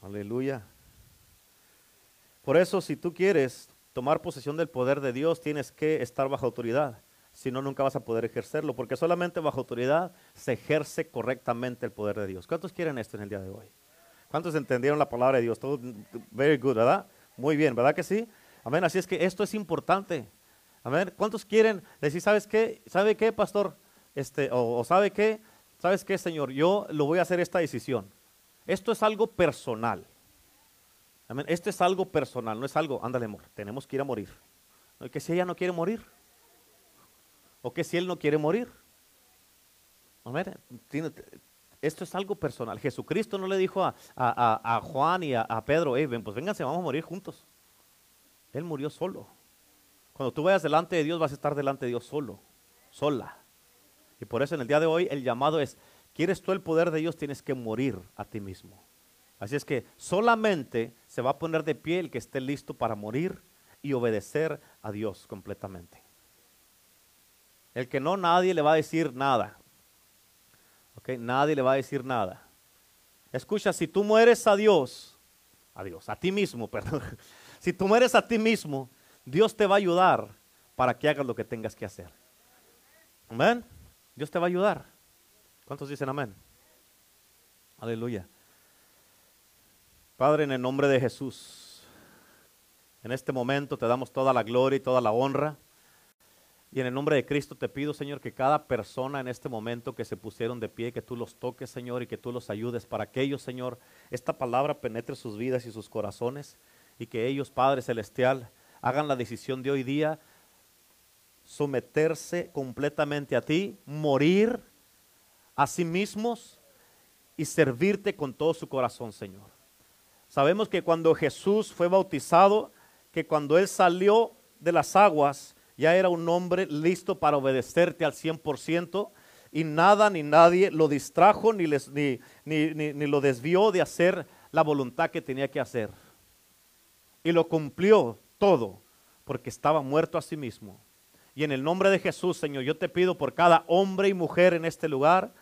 Aleluya. Por eso, si tú quieres tomar posesión del poder de Dios, tienes que estar bajo autoridad. Si no, nunca vas a poder ejercerlo, porque solamente bajo autoridad se ejerce correctamente el poder de Dios. ¿Cuántos quieren esto en el día de hoy? ¿Cuántos entendieron la palabra de Dios? Todo very good, ¿verdad? Muy bien, ¿verdad que sí? Amén. Así es que esto es importante. Amén. ¿Cuántos quieren decir, sabes qué? ¿Sabe qué, pastor? Este, o, o sabe qué? ¿Sabes qué, Señor? Yo lo voy a hacer esta decisión. Esto es algo personal. Amén. Esto es algo personal, no es algo, ándale, amor, tenemos que ir a morir. ¿No? Que si ella no quiere morir, o que si él no quiere morir. Amén. Esto es algo personal. Jesucristo no le dijo a, Juan y a, Pedro, hey, ven, pues vénganse, vamos a morir juntos. Él murió solo. Cuando tú vayas delante de Dios, vas a estar delante de Dios solo, sola. Y por eso en el día de hoy el llamado es, ¿quieres tú el poder de Dios? Tienes que morir a ti mismo. Así es que solamente se va a poner de pie el que esté listo para morir y obedecer a Dios completamente. El que no, nadie le va a decir nada. ¿Ok? Nadie le va a decir nada. Escucha, si tú mueres a Dios, a Dios, a ti mismo, [laughs] perdón. Si tú mueres a ti mismo, Dios te va a ayudar para que hagas lo que tengas que hacer. Amén. Dios te va a ayudar. ¿Cuántos dicen amén? Aleluya. Padre, en el nombre de Jesús, en este momento te damos toda la gloria y toda la honra. Y en el nombre de Cristo te pido, Señor, que cada persona en este momento que se pusieron de pie, que tú los toques, Señor, y que tú los ayudes para que ellos, Señor, esta palabra penetre sus vidas y sus corazones y que ellos, Padre Celestial, hagan la decisión de hoy día someterse completamente a ti, morir a sí mismos y servirte con todo su corazón, Señor. Sabemos que cuando Jesús fue bautizado, que cuando Él salió de las aguas, ya era un hombre listo para obedecerte al 100% y nada ni nadie lo distrajo ni, les, ni, ni, lo desvió de hacer la voluntad que tenía que hacer. Y lo cumplió todo porque estaba muerto a sí mismo. Y en el nombre de Jesús, Señor, yo te pido por cada hombre y mujer en este lugar,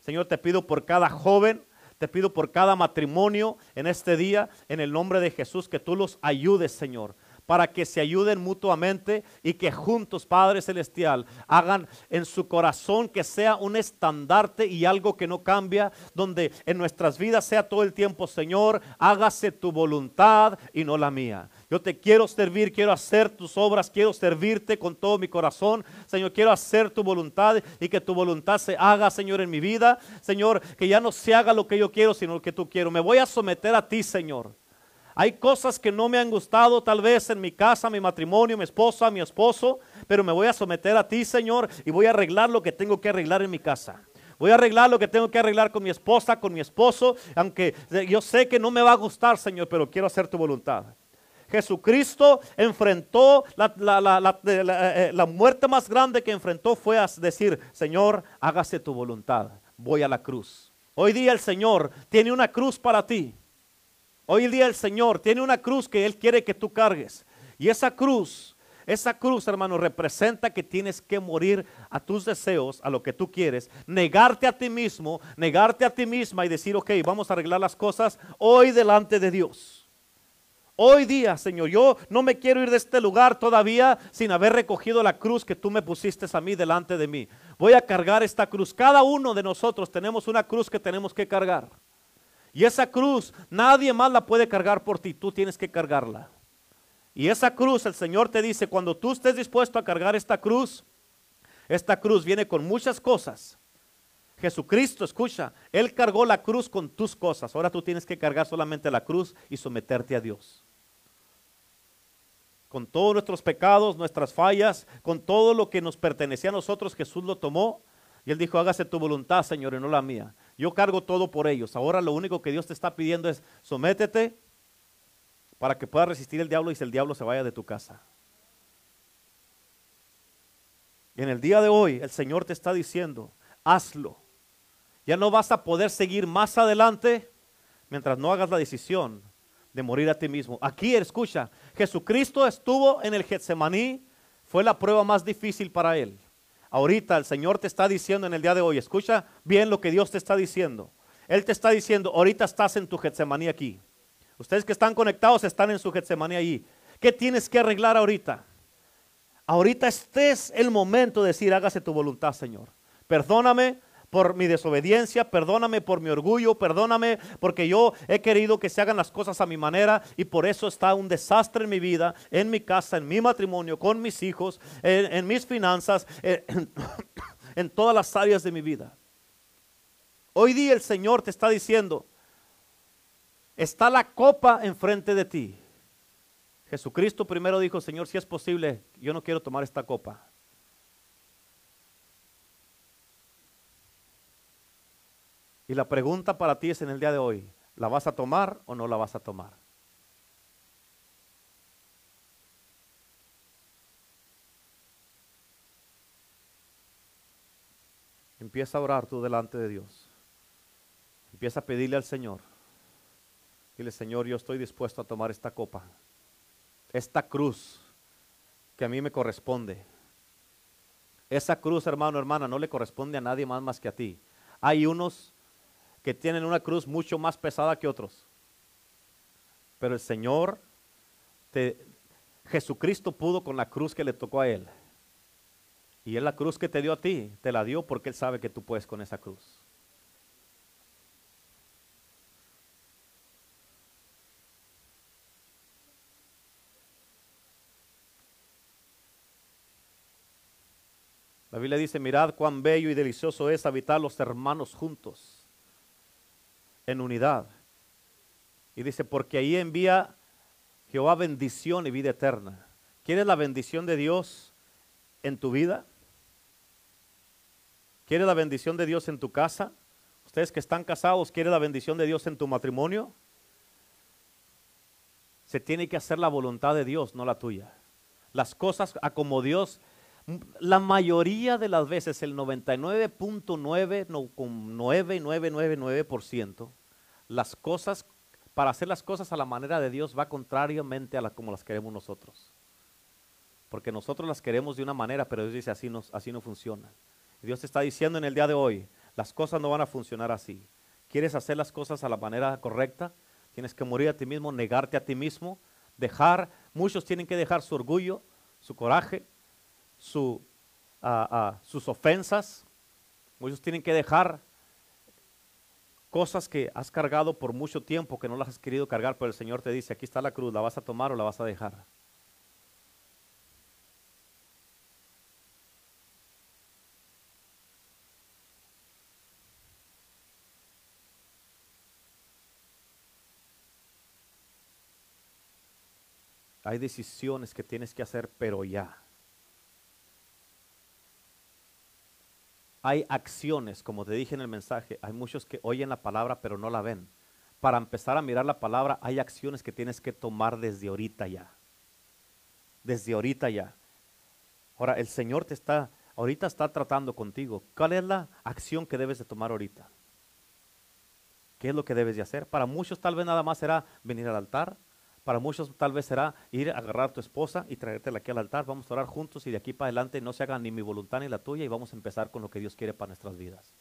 Señor, te pido por cada joven, te pido por cada matrimonio en este día, en el nombre de Jesús, que tú los ayudes, Señor para que se ayuden mutuamente y que juntos, Padre Celestial, hagan en su corazón que sea un estandarte y algo que no cambia, donde en nuestras vidas sea todo el tiempo, Señor, hágase tu voluntad y no la mía. Yo te quiero servir, quiero hacer tus obras, quiero servirte con todo mi corazón. Señor, quiero hacer tu voluntad y que tu voluntad se haga, Señor, en mi vida. Señor, que ya no se haga lo que yo quiero, sino lo que tú quiero. Me voy a someter a ti, Señor. Hay cosas que no me han gustado tal vez en mi casa, mi matrimonio, mi esposa, mi esposo, pero me voy a someter a ti, Señor, y voy a arreglar lo que tengo que arreglar en mi casa. Voy a arreglar lo que tengo que arreglar con mi esposa, con mi esposo, aunque yo sé que no me va a gustar, Señor, pero quiero hacer tu voluntad. Jesucristo enfrentó eh, la, muerte más grande que enfrentó fue a decir, Señor, hágase tu voluntad, voy a la cruz. Hoy día el Señor tiene una cruz para ti. Hoy día el Señor tiene una cruz que Él quiere que tú cargues. Y esa cruz Esa cruz, hermano, representa que tienes que morir a tus deseos, a lo que tú quieres, negarte a ti mismo, negarte a ti misma y decir, ok, vamos a arreglar las cosas hoy delante de Dios. Hoy día, Señor, yo no me quiero ir de este lugar todavía sin haber recogido la cruz que tú me pusiste a mí delante de mí. Voy a cargar esta cruz. Cada uno de nosotros tenemos una cruz que tenemos que cargar. Y esa cruz nadie más la puede cargar por ti, tú tienes que cargarla. Y esa cruz, el Señor te dice, cuando tú estés dispuesto a cargar esta cruz, esta cruz viene con muchas cosas. Jesucristo, escucha, Él cargó la cruz con tus cosas. Ahora tú tienes que cargar solamente la cruz y someterte a Dios. Con todos nuestros pecados, nuestras fallas, con todo lo que nos pertenecía a nosotros, Jesús lo tomó. Y Él dijo, hágase tu voluntad, Señor, y no la mía. Yo cargo todo por ellos. Ahora lo único que Dios te está pidiendo es sométete para que puedas resistir el diablo y si el diablo se vaya de tu casa. Y en el día de hoy el Señor te está diciendo, hazlo. Ya no vas a poder seguir más adelante mientras no hagas la decisión de morir a ti mismo. Aquí, escucha, Jesucristo estuvo en el Getsemaní, fue la prueba más difícil para él. Ahorita el Señor te está diciendo en el día de hoy, escucha bien lo que Dios te está diciendo. Él te está diciendo, ahorita estás en tu Getsemaní aquí. Ustedes que están conectados están en su Getsemaní ahí. ¿Qué tienes que arreglar ahorita? Ahorita estés el momento de decir, hágase tu voluntad, Señor. Perdóname por mi desobediencia, perdóname por mi orgullo, perdóname porque yo he querido que se hagan las cosas a mi manera y por eso está un desastre en mi vida, en mi casa, en mi matrimonio, con mis hijos, en, mis finanzas, en, [coughs] en todas las áreas de mi vida. Hoy día el Señor te está diciendo, está la copa enfrente de ti. Jesucristo primero dijo, Señor, si es posible, yo no quiero tomar esta copa. Y la pregunta para ti es en el día de hoy, ¿la vas a tomar o no la vas a tomar? Empieza a orar tú delante de Dios. Empieza a pedirle al Señor. Dile, Señor, yo estoy dispuesto a tomar esta copa, esta cruz que a mí me corresponde. Esa cruz, hermano, hermana, no le corresponde a nadie más más que a ti. Hay unos que tienen una cruz mucho más pesada que otros. Pero el Señor, Jesucristo pudo con la cruz que le tocó a Él. Y es la cruz que te dio a ti, te la dio porque Él sabe que tú puedes con esa cruz. La Biblia dice, mirad cuán bello y delicioso es habitar los hermanos juntos en unidad. Y dice, porque ahí envía Jehová bendición y vida eterna. ¿Quieres la bendición de Dios en tu vida? ¿Quieres la bendición de Dios en tu casa? Ustedes que están casados, ¿quieren la bendición de Dios en tu matrimonio? Se tiene que hacer la voluntad de Dios, no la tuya. Las cosas a como Dios la mayoría de las veces, el 99.9999%, las cosas, para hacer las cosas a la manera de Dios va contrariamente a la, como las queremos nosotros. Porque nosotros las queremos de una manera, pero Dios dice así no, así no funciona. Dios está diciendo en el día de hoy, las cosas no van a funcionar así. ¿Quieres hacer las cosas a la manera correcta? Tienes que morir a ti mismo, negarte a ti mismo, dejar, muchos tienen que dejar su orgullo, su coraje, su, sus ofensas. Muchos tienen que dejar cosas que has cargado por mucho tiempo que no las has querido cargar, pero el Señor te dice, aquí está la cruz, ¿la vas a tomar o la vas a dejar? Hay decisiones que tienes que hacer, pero ya. Hay acciones, como te dije en el mensaje, hay muchos que oyen la palabra pero no la ven. Para empezar a mirar la palabra hay acciones que tienes que tomar desde ahorita ya. Desde ahorita ya. Ahora, el Señor te está, ahorita está tratando contigo. ¿Cuál es la acción que debes de tomar ahorita? ¿Qué es lo que debes de hacer? Para muchos tal vez nada más será venir al altar. Para muchos tal vez será ir a agarrar a tu esposa y traértela aquí al altar. Vamos a orar juntos y de aquí para adelante no se haga ni mi voluntad ni la tuya y vamos a empezar con lo que Dios quiere para nuestras vidas.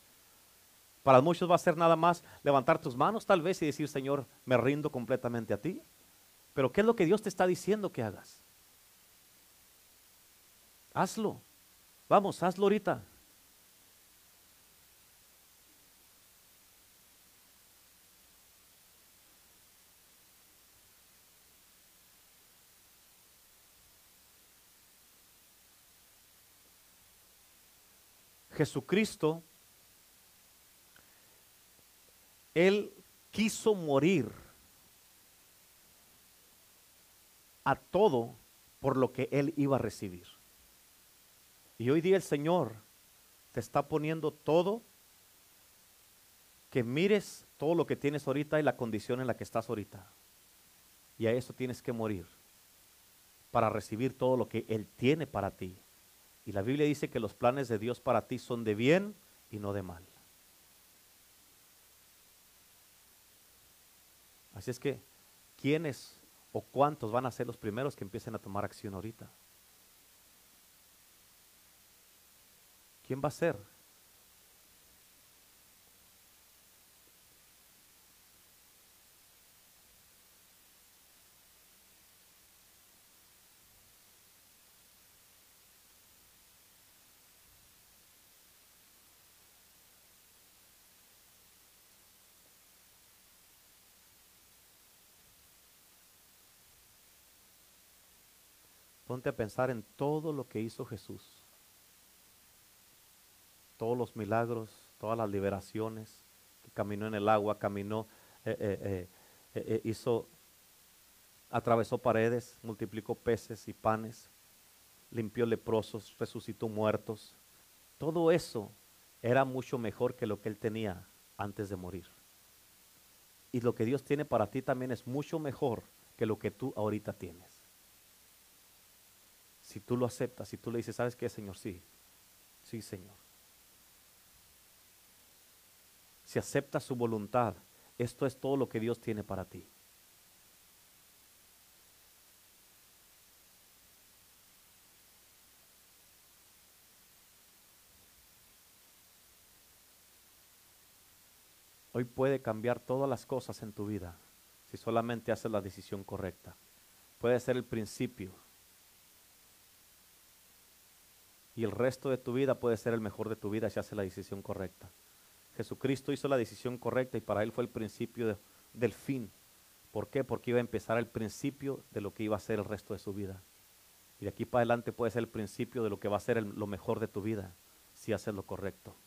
Para muchos va a ser nada más levantar tus manos tal vez y decir, Señor, me rindo completamente a ti. Pero ¿qué es lo que Dios te está diciendo que hagas? Hazlo. Vamos, hazlo ahorita. Jesucristo, Él quiso morir a todo por lo que Él iba a recibir. Y hoy día el Señor te está poniendo todo, que mires todo lo que tienes ahorita y la condición en la que estás ahorita. Y a eso tienes que morir para recibir todo lo que Él tiene para ti. Y la Biblia dice que los planes de Dios para ti son de bien y no de mal. Así es que, ¿quiénes o cuántos van a ser los primeros que empiecen a tomar acción ahorita? ¿Quién va a ser? A pensar en todo lo que hizo Jesús. Todos los milagros, todas las liberaciones, que caminó en el agua, caminó, eh, eh, eh, hizo, atravesó paredes, multiplicó peces y panes, limpió leprosos, resucitó muertos. Todo eso era mucho mejor que lo que él tenía antes de morir. Y lo que Dios tiene para ti también es mucho mejor que lo que tú ahorita tienes. Si tú lo aceptas, si tú le dices, ¿sabes qué, Señor? Sí, sí, Señor. Si aceptas su voluntad, esto es todo lo que Dios tiene para ti. Hoy puede cambiar todas las cosas en tu vida si solamente haces la decisión correcta. Puede ser el principio y el resto de tu vida puede ser el mejor de tu vida si haces la decisión correcta. Jesucristo hizo la decisión correcta y para él fue el principio del fin. ¿Por qué? Porque iba a empezar el principio de lo que iba a ser el resto de su vida. Y de aquí para adelante puede ser el principio de lo que va a ser lo mejor de tu vida si haces lo correcto.